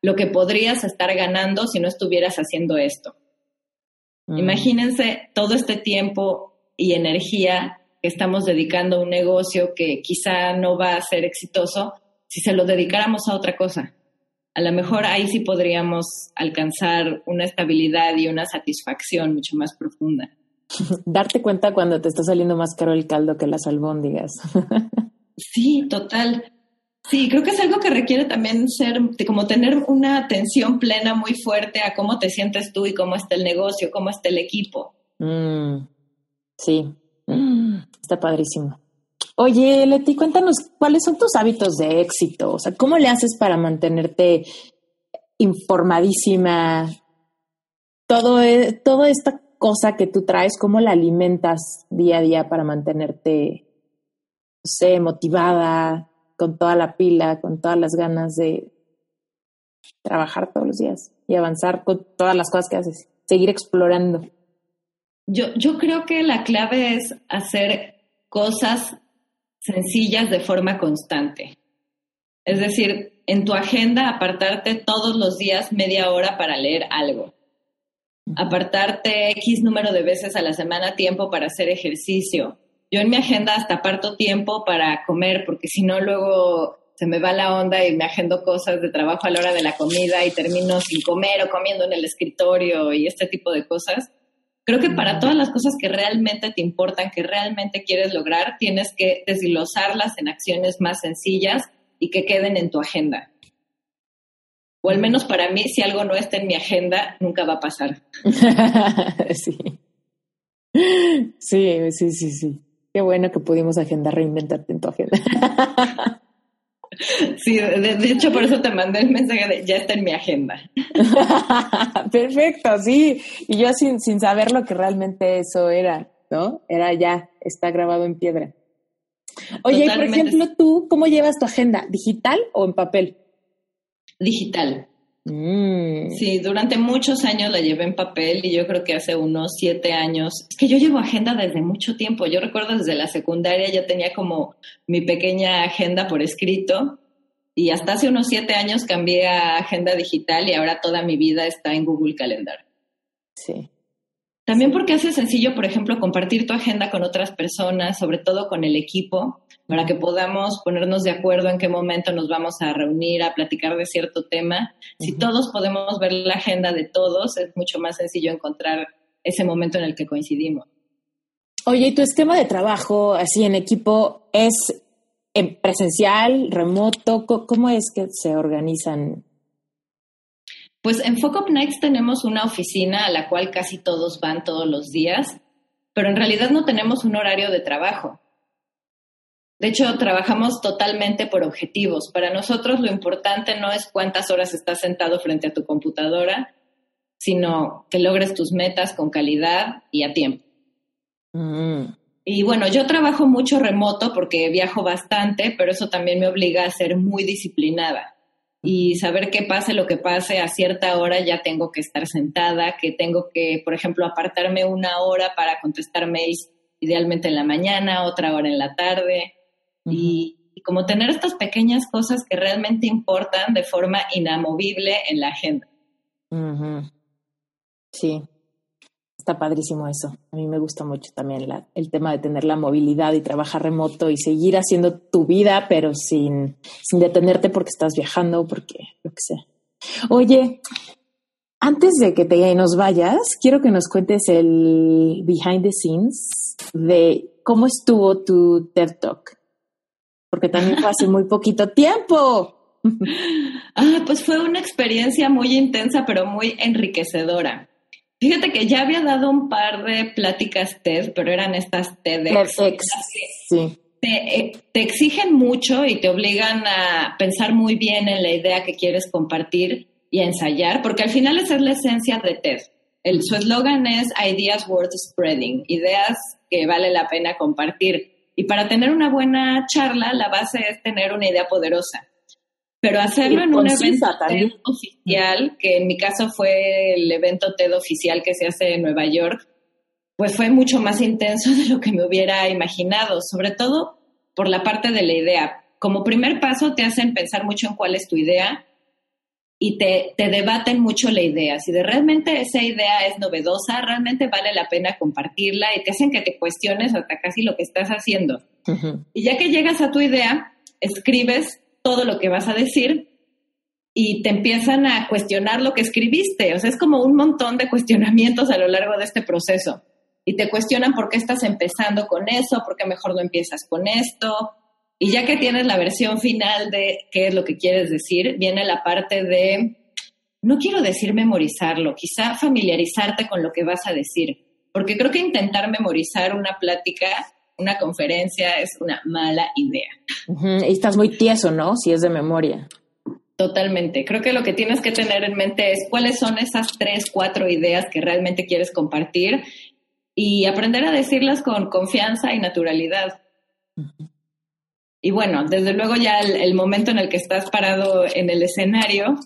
lo que podrías estar ganando si no estuvieras haciendo esto. Mm. Imagínense todo este tiempo y energía que estamos dedicando a un negocio que quizá no va a ser exitoso si se lo dedicáramos a otra cosa. A lo mejor ahí sí podríamos alcanzar una estabilidad y una satisfacción mucho más profunda. Darte cuenta cuando te está saliendo más caro el caldo que las albóndigas. sí, total. Sí, creo que es algo que requiere también ser, como tener una atención plena muy fuerte a cómo te sientes tú y cómo está el negocio, cómo está el equipo. Mm, sí, mm, está padrísimo. Oye, Leti, cuéntanos cuáles son tus hábitos de éxito. O sea, ¿cómo le haces para mantenerte informadísima? Todo, e, toda esta cosa que tú traes, ¿cómo la alimentas día a día para mantenerte, no sé, motivada, con toda la pila, con todas las ganas de trabajar todos los días y avanzar con todas las cosas que haces, seguir explorando. Yo, yo creo que la clave es hacer cosas sencillas de forma constante. Es decir, en tu agenda apartarte todos los días media hora para leer algo. Apartarte X número de veces a la semana tiempo para hacer ejercicio. Yo en mi agenda hasta aparto tiempo para comer, porque si no luego se me va la onda y me agendo cosas de trabajo a la hora de la comida y termino sin comer o comiendo en el escritorio y este tipo de cosas. Creo que para todas las cosas que realmente te importan, que realmente quieres lograr, tienes que desglosarlas en acciones más sencillas y que queden en tu agenda. O al menos para mí, si algo no está en mi agenda, nunca va a pasar. sí. Sí, sí, sí, sí. Qué bueno que pudimos agendar reinventarte en tu agenda. Sí, de, hecho por eso te mandé el mensaje de ya está en mi agenda. Perfecto, sí. Y yo sin, sin saber lo que realmente eso era, ¿no? Era ya, está grabado en piedra. Oye, por ejemplo, tú, ¿cómo llevas tu agenda? ¿Digital o en papel? Digital. Mm. Sí, durante muchos años la llevé en papel y yo creo que hace unos siete años, es que yo llevo agenda desde mucho tiempo, yo recuerdo desde la secundaria ya tenía como mi pequeña agenda por escrito y hasta hace unos siete años cambié a agenda digital y ahora toda mi vida está en Google Calendar. Sí. También porque hace sencillo, por ejemplo, compartir tu agenda con otras personas, sobre todo con el equipo, para que podamos ponernos de acuerdo en qué momento nos vamos a reunir a platicar de cierto tema. Si todos podemos ver la agenda de todos, es mucho más sencillo encontrar ese momento en el que coincidimos. Oye, ¿y tu esquema de trabajo así en equipo es en presencial, remoto? ¿Cómo es que se organizan pues en Focus Nights tenemos una oficina a la cual casi todos van todos los días, pero en realidad no tenemos un horario de trabajo. De hecho, trabajamos totalmente por objetivos. Para nosotros lo importante no es cuántas horas estás sentado frente a tu computadora, sino que logres tus metas con calidad y a tiempo. Mm. Y bueno, yo trabajo mucho remoto porque viajo bastante, pero eso también me obliga a ser muy disciplinada y saber que pase lo que pase a cierta hora ya tengo que estar sentada, que tengo que, por ejemplo, apartarme una hora para contestar mails idealmente en la mañana, otra hora en la tarde. Y, como tener estas pequeñas cosas que realmente importan de forma inamovible en la agenda. Sí, Está padrísimo eso. A mí me gusta mucho también el tema de tener la movilidad y trabajar remoto y seguir haciendo tu vida, pero sin, sin detenerte porque estás viajando, porque lo que sea. Oye, antes de que te nos vayas, quiero que nos cuentes el behind the scenes de cómo estuvo tu TED Talk, porque también fue hace muy poquito tiempo. Ah, pues fue una experiencia muy intensa, pero muy enriquecedora. Fíjate que ya había dado un par de pláticas TED, pero eran estas TEDx. sí. Eh, te, exigen mucho y te obligan a pensar muy bien en la idea que quieres compartir y a ensayar, porque al final esa es la esencia de TED. El, su eslogan es Ideas Worth Spreading, ideas que vale la pena compartir. Y para tener una buena charla, la base es tener una idea poderosa. Pero hacerlo en un evento TED oficial, que en mi caso fue el evento TED oficial que se hace en Nueva York, pues fue mucho más intenso de lo que me hubiera imaginado, sobre todo por la parte de la idea. Como primer paso te hacen pensar mucho en cuál es tu idea y te, te debaten mucho la idea. Si de realmente esa idea es novedosa, realmente vale la pena compartirla y te hacen que te cuestiones hasta casi lo que estás haciendo. Y ya que llegas a tu idea, escribes todo lo que vas a decir y te empiezan a cuestionar lo que escribiste. O sea, es como un montón de cuestionamientos a lo largo de este proceso. Y te cuestionan por qué estás empezando con eso, por qué mejor no empiezas con esto. Y ya que tienes la versión final de qué es lo que quieres decir, viene la parte de, no quiero decir memorizarlo, quizá familiarizarte con lo que vas a decir. Porque creo que intentar memorizar una plática una conferencia es una mala idea. Y estás muy tieso, ¿no? Si es de memoria. Totalmente. Creo que lo que tienes que tener en mente es cuáles son esas tres, cuatro ideas que realmente quieres compartir y aprender a decirlas con confianza y naturalidad. Y bueno, desde luego ya el, momento en el que estás parado en el escenario.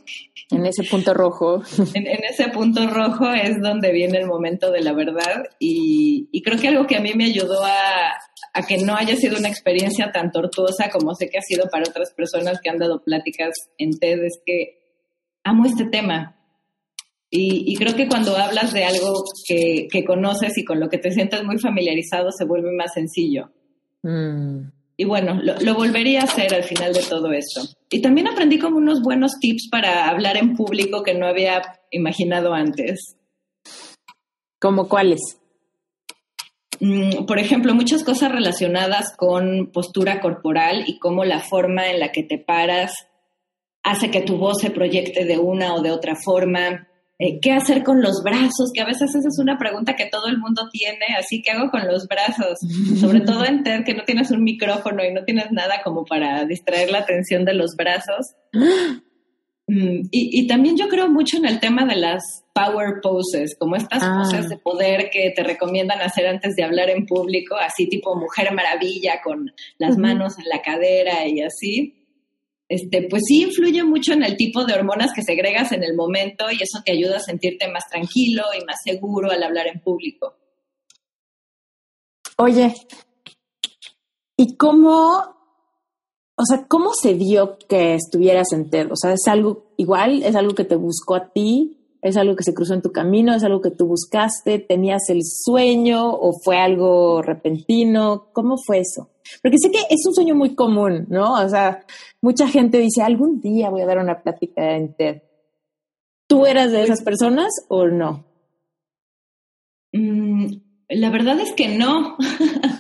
En ese punto rojo. En, ese punto rojo es donde viene el momento de la verdad. Y, y creo que algo que a mí me ayudó a, a que no haya sido una experiencia tan tortuosa como sé que ha sido para otras personas que han dado pláticas en TED es que amo este tema. Y, creo que cuando hablas de algo que, conoces y con lo que te sientes muy familiarizado, se vuelve más sencillo. Mm. Y bueno, lo, lo, volvería a hacer al final de todo esto. Y también aprendí como unos buenos tips para hablar en público que no había imaginado antes. ¿Como cuáles? Mm, por ejemplo, muchas cosas relacionadas con postura corporal y cómo la forma en la que te paras hace que tu voz se proyecte de una o de otra forma. Eh, ¿Qué hacer con los brazos? Que a veces esa es una pregunta que todo el mundo tiene, así que hago con los brazos, sobre todo en TED que no tienes un micrófono y no tienes nada como para distraer la atención de los brazos. Mm, y, también yo creo mucho en el tema de las power poses, como estas ah. poses de poder que te recomiendan hacer antes de hablar en público, así tipo mujer maravilla con las manos en la cadera y así. Este, pues sí influye mucho en el tipo de hormonas que segregas en el momento y eso te ayuda a sentirte más tranquilo y más seguro al hablar en público. Oye, ¿y cómo o sea, ¿cómo se dio que estuvieras en? O sea, ¿es algo igual? ¿Es algo que te buscó a ti? ¿Es algo que se cruzó en tu camino? ¿Es algo que tú buscaste? ¿Tenías el sueño o fue algo repentino? ¿Cómo fue eso? Porque sé que es un sueño muy común, ¿no? O sea, mucha gente dice, algún día voy a dar una plática en TED. ¿Tú eras de esas personas o no? Mm, la verdad es que no.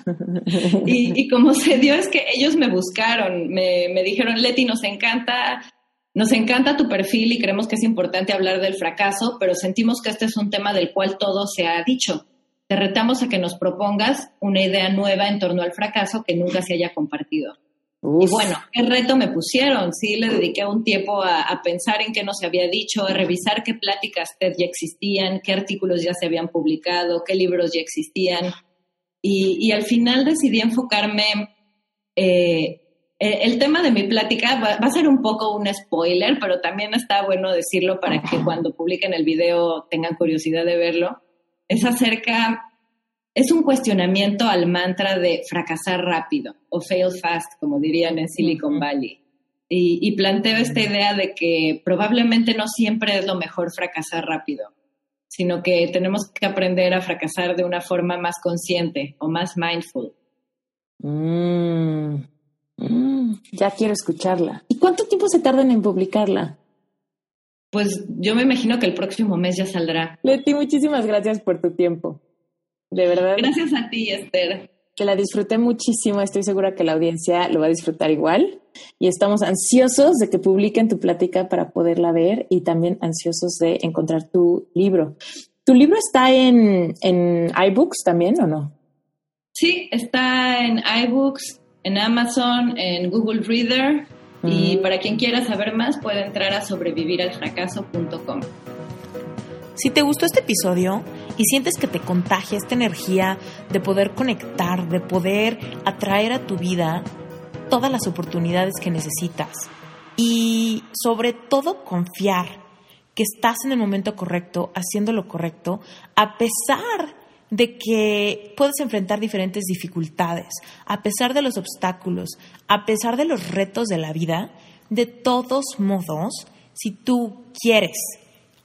y, como se dio es que ellos me buscaron, me, me, dijeron, Leti, nos encanta, nos encanta tu perfil y creemos que es importante hablar del fracaso, pero sentimos que este es un tema del cual todo se ha dicho. Te retamos a que nos propongas una idea nueva en torno al fracaso que nunca se haya compartido. Y bueno, ¿qué reto me pusieron? Sí, le dediqué un tiempo a, pensar en qué no se había dicho, a revisar qué pláticas TED ya existían, qué artículos ya se habían publicado, qué libros ya existían. Y, al final decidí enfocarme. Eh, el tema de mi plática va, va, a ser un poco un spoiler, pero también está bueno decirlo para que cuando publiquen el video tengan curiosidad de verlo. Es acerca es un cuestionamiento al mantra de fracasar rápido o fail fast, como dirían en Silicon Valley. Y, planteo esta idea de que probablemente no siempre es lo mejor fracasar rápido, sino que tenemos que aprender a fracasar de una forma más consciente o más mindful. Mm, mm, ya quiero escucharla. ¿Y cuánto tiempo se tardan en publicarla? Pues yo me imagino que el próximo mes ya saldrá. Leti, muchísimas gracias por tu tiempo. De verdad. Gracias a ti, Esther. Que la disfruté muchísimo, estoy segura que la audiencia lo va a disfrutar igual y estamos ansiosos de que publiquen tu plática para poderla ver y también ansiosos de encontrar tu libro. ¿Tu libro está en, en iBooks también o no? Sí, está en iBooks, en Amazon, en Google Reader y para quien quiera saber más puede entrar a sobreviviralfracaso.com. Si te gustó este episodio y sientes que te contagia esta energía de poder conectar, de poder atraer a tu vida todas las oportunidades que necesitas y sobre todo confiar que estás en el momento correcto, haciendo lo correcto, a pesar de que puedes enfrentar diferentes dificultades, a pesar de los obstáculos, a pesar de los retos de la vida, de todos modos, si tú quieres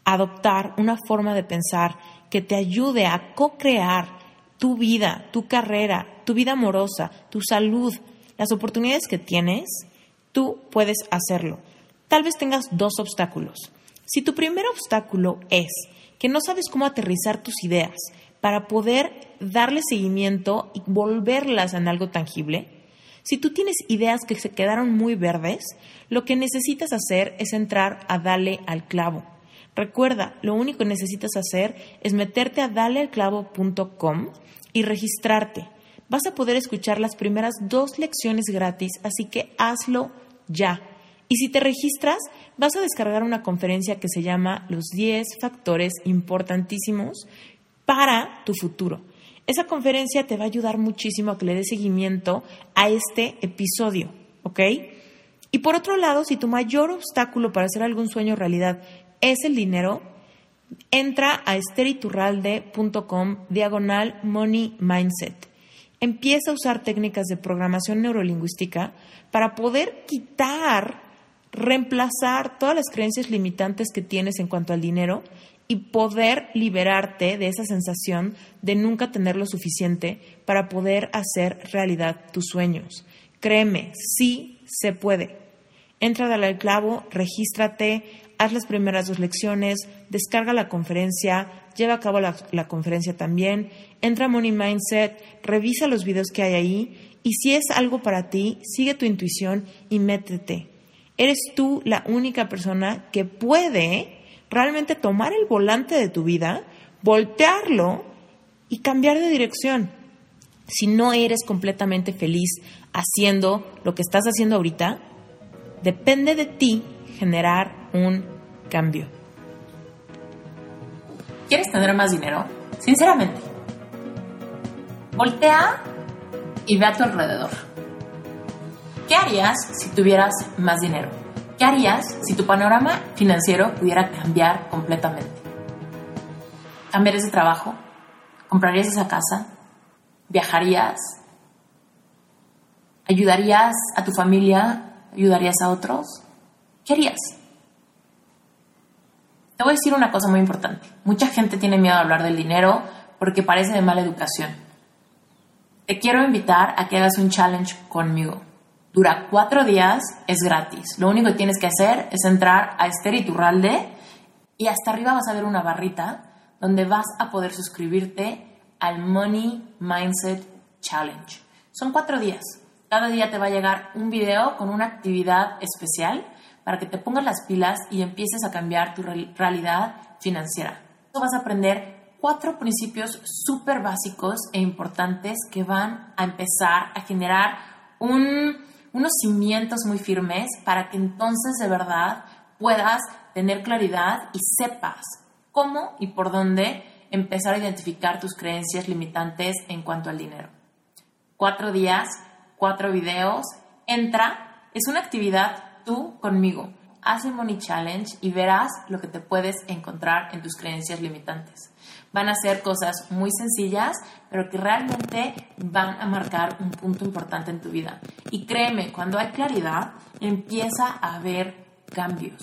adoptar una forma de pensar que te ayude a co-crear tu vida, tu carrera, tu vida amorosa, tu salud, las oportunidades que tienes, tú puedes hacerlo. Tal vez tengas dos obstáculos. Si tu primer obstáculo es que no sabes cómo aterrizar tus ideas para poder darle seguimiento y volverlas en algo tangible, si tú tienes ideas que se quedaron muy verdes, lo que necesitas hacer es entrar a darle al clavo. Recuerda, lo único que necesitas hacer es meterte a dalealclavo.com y registrarte. Vas a poder escuchar las primeras dos lecciones gratis, así que hazlo ya. Y si te registras, vas a descargar una conferencia que se llama Los 10 factores importantísimos para tu futuro. Esa conferencia te va a ayudar muchísimo a que le des seguimiento a este episodio, ¿ok? Y por otro lado, si tu mayor obstáculo para hacer algún sueño realidad es el dinero, entra a esteriturralde.com diagonal money mindset. Empieza a usar técnicas de programación neurolingüística para poder quitar, reemplazar todas las creencias limitantes que tienes en cuanto al dinero y poder liberarte de esa sensación de nunca tener lo suficiente para poder hacer realidad tus sueños. Créeme, sí se puede. Entra al clavo, regístrate, haz las primeras dos lecciones, descarga la conferencia, lleva a cabo la, la, conferencia también, entra a Money Mindset, revisa los videos que hay ahí y si es algo para ti, sigue tu intuición y métete. Eres tú la única persona que puede realmente tomar el volante de tu vida, voltearlo y cambiar de dirección. Si no eres completamente feliz haciendo lo que estás haciendo ahorita, depende de ti generar un cambio. ¿Quieres tener más dinero? Sinceramente, voltea y ve a tu alrededor. ¿Qué harías si tuvieras más dinero? ¿Qué harías si tu panorama financiero pudiera cambiar completamente? ¿Cambiarías de trabajo? ¿Comprarías esa casa? ¿Viajarías? ¿Ayudarías a tu familia? ¿Ayudarías a otros? ¿Qué harías? Te voy a decir una cosa muy importante. Mucha gente tiene miedo a hablar del dinero porque parece de mala educación. Te quiero invitar a que hagas un challenge conmigo. Dura cuatro días, es gratis. Lo único que tienes que hacer es entrar a Esther Iturralde y hasta arriba vas a ver una barrita donde vas a poder suscribirte al Money Mindset Challenge. Son cuatro días. Cada día te va a llegar un video con una actividad especial para que te pongas las pilas y empieces a cambiar tu realidad financiera. Vas a aprender cuatro principios súper básicos e importantes que van a empezar a generar unos cimientos muy firmes para que entonces de verdad puedas tener claridad y sepas cómo y por dónde empezar a identificar tus creencias limitantes en cuanto al dinero. Cuatro días, cuatro videos, entra, es una actividad tú conmigo. Haz el Money Challenge y verás lo que te puedes encontrar en tus creencias limitantes. Van a ser cosas muy sencillas, pero que realmente van a marcar un punto importante en tu vida. Y créeme, cuando hay claridad, empieza a haber cambios.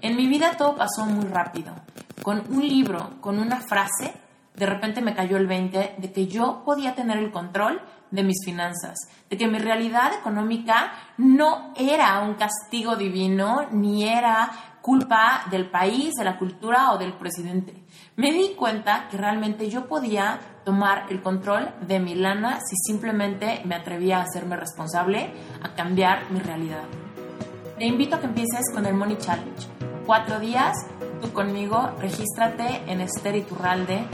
En mi vida todo pasó muy rápido. Con un libro, con una frase, de repente me cayó el 20 de que yo podía tener el control de mis finanzas, de que mi realidad económica no era un castigo divino, ni era culpa del país, de la cultura o del presidente. Me di cuenta que realmente yo podía tomar el control de mi lana si simplemente me atrevía a hacerme responsable, a cambiar mi realidad. Te invito a que empieces con el Money Challenge. Cuatro días, tú conmigo, regístrate en Esther Iturralde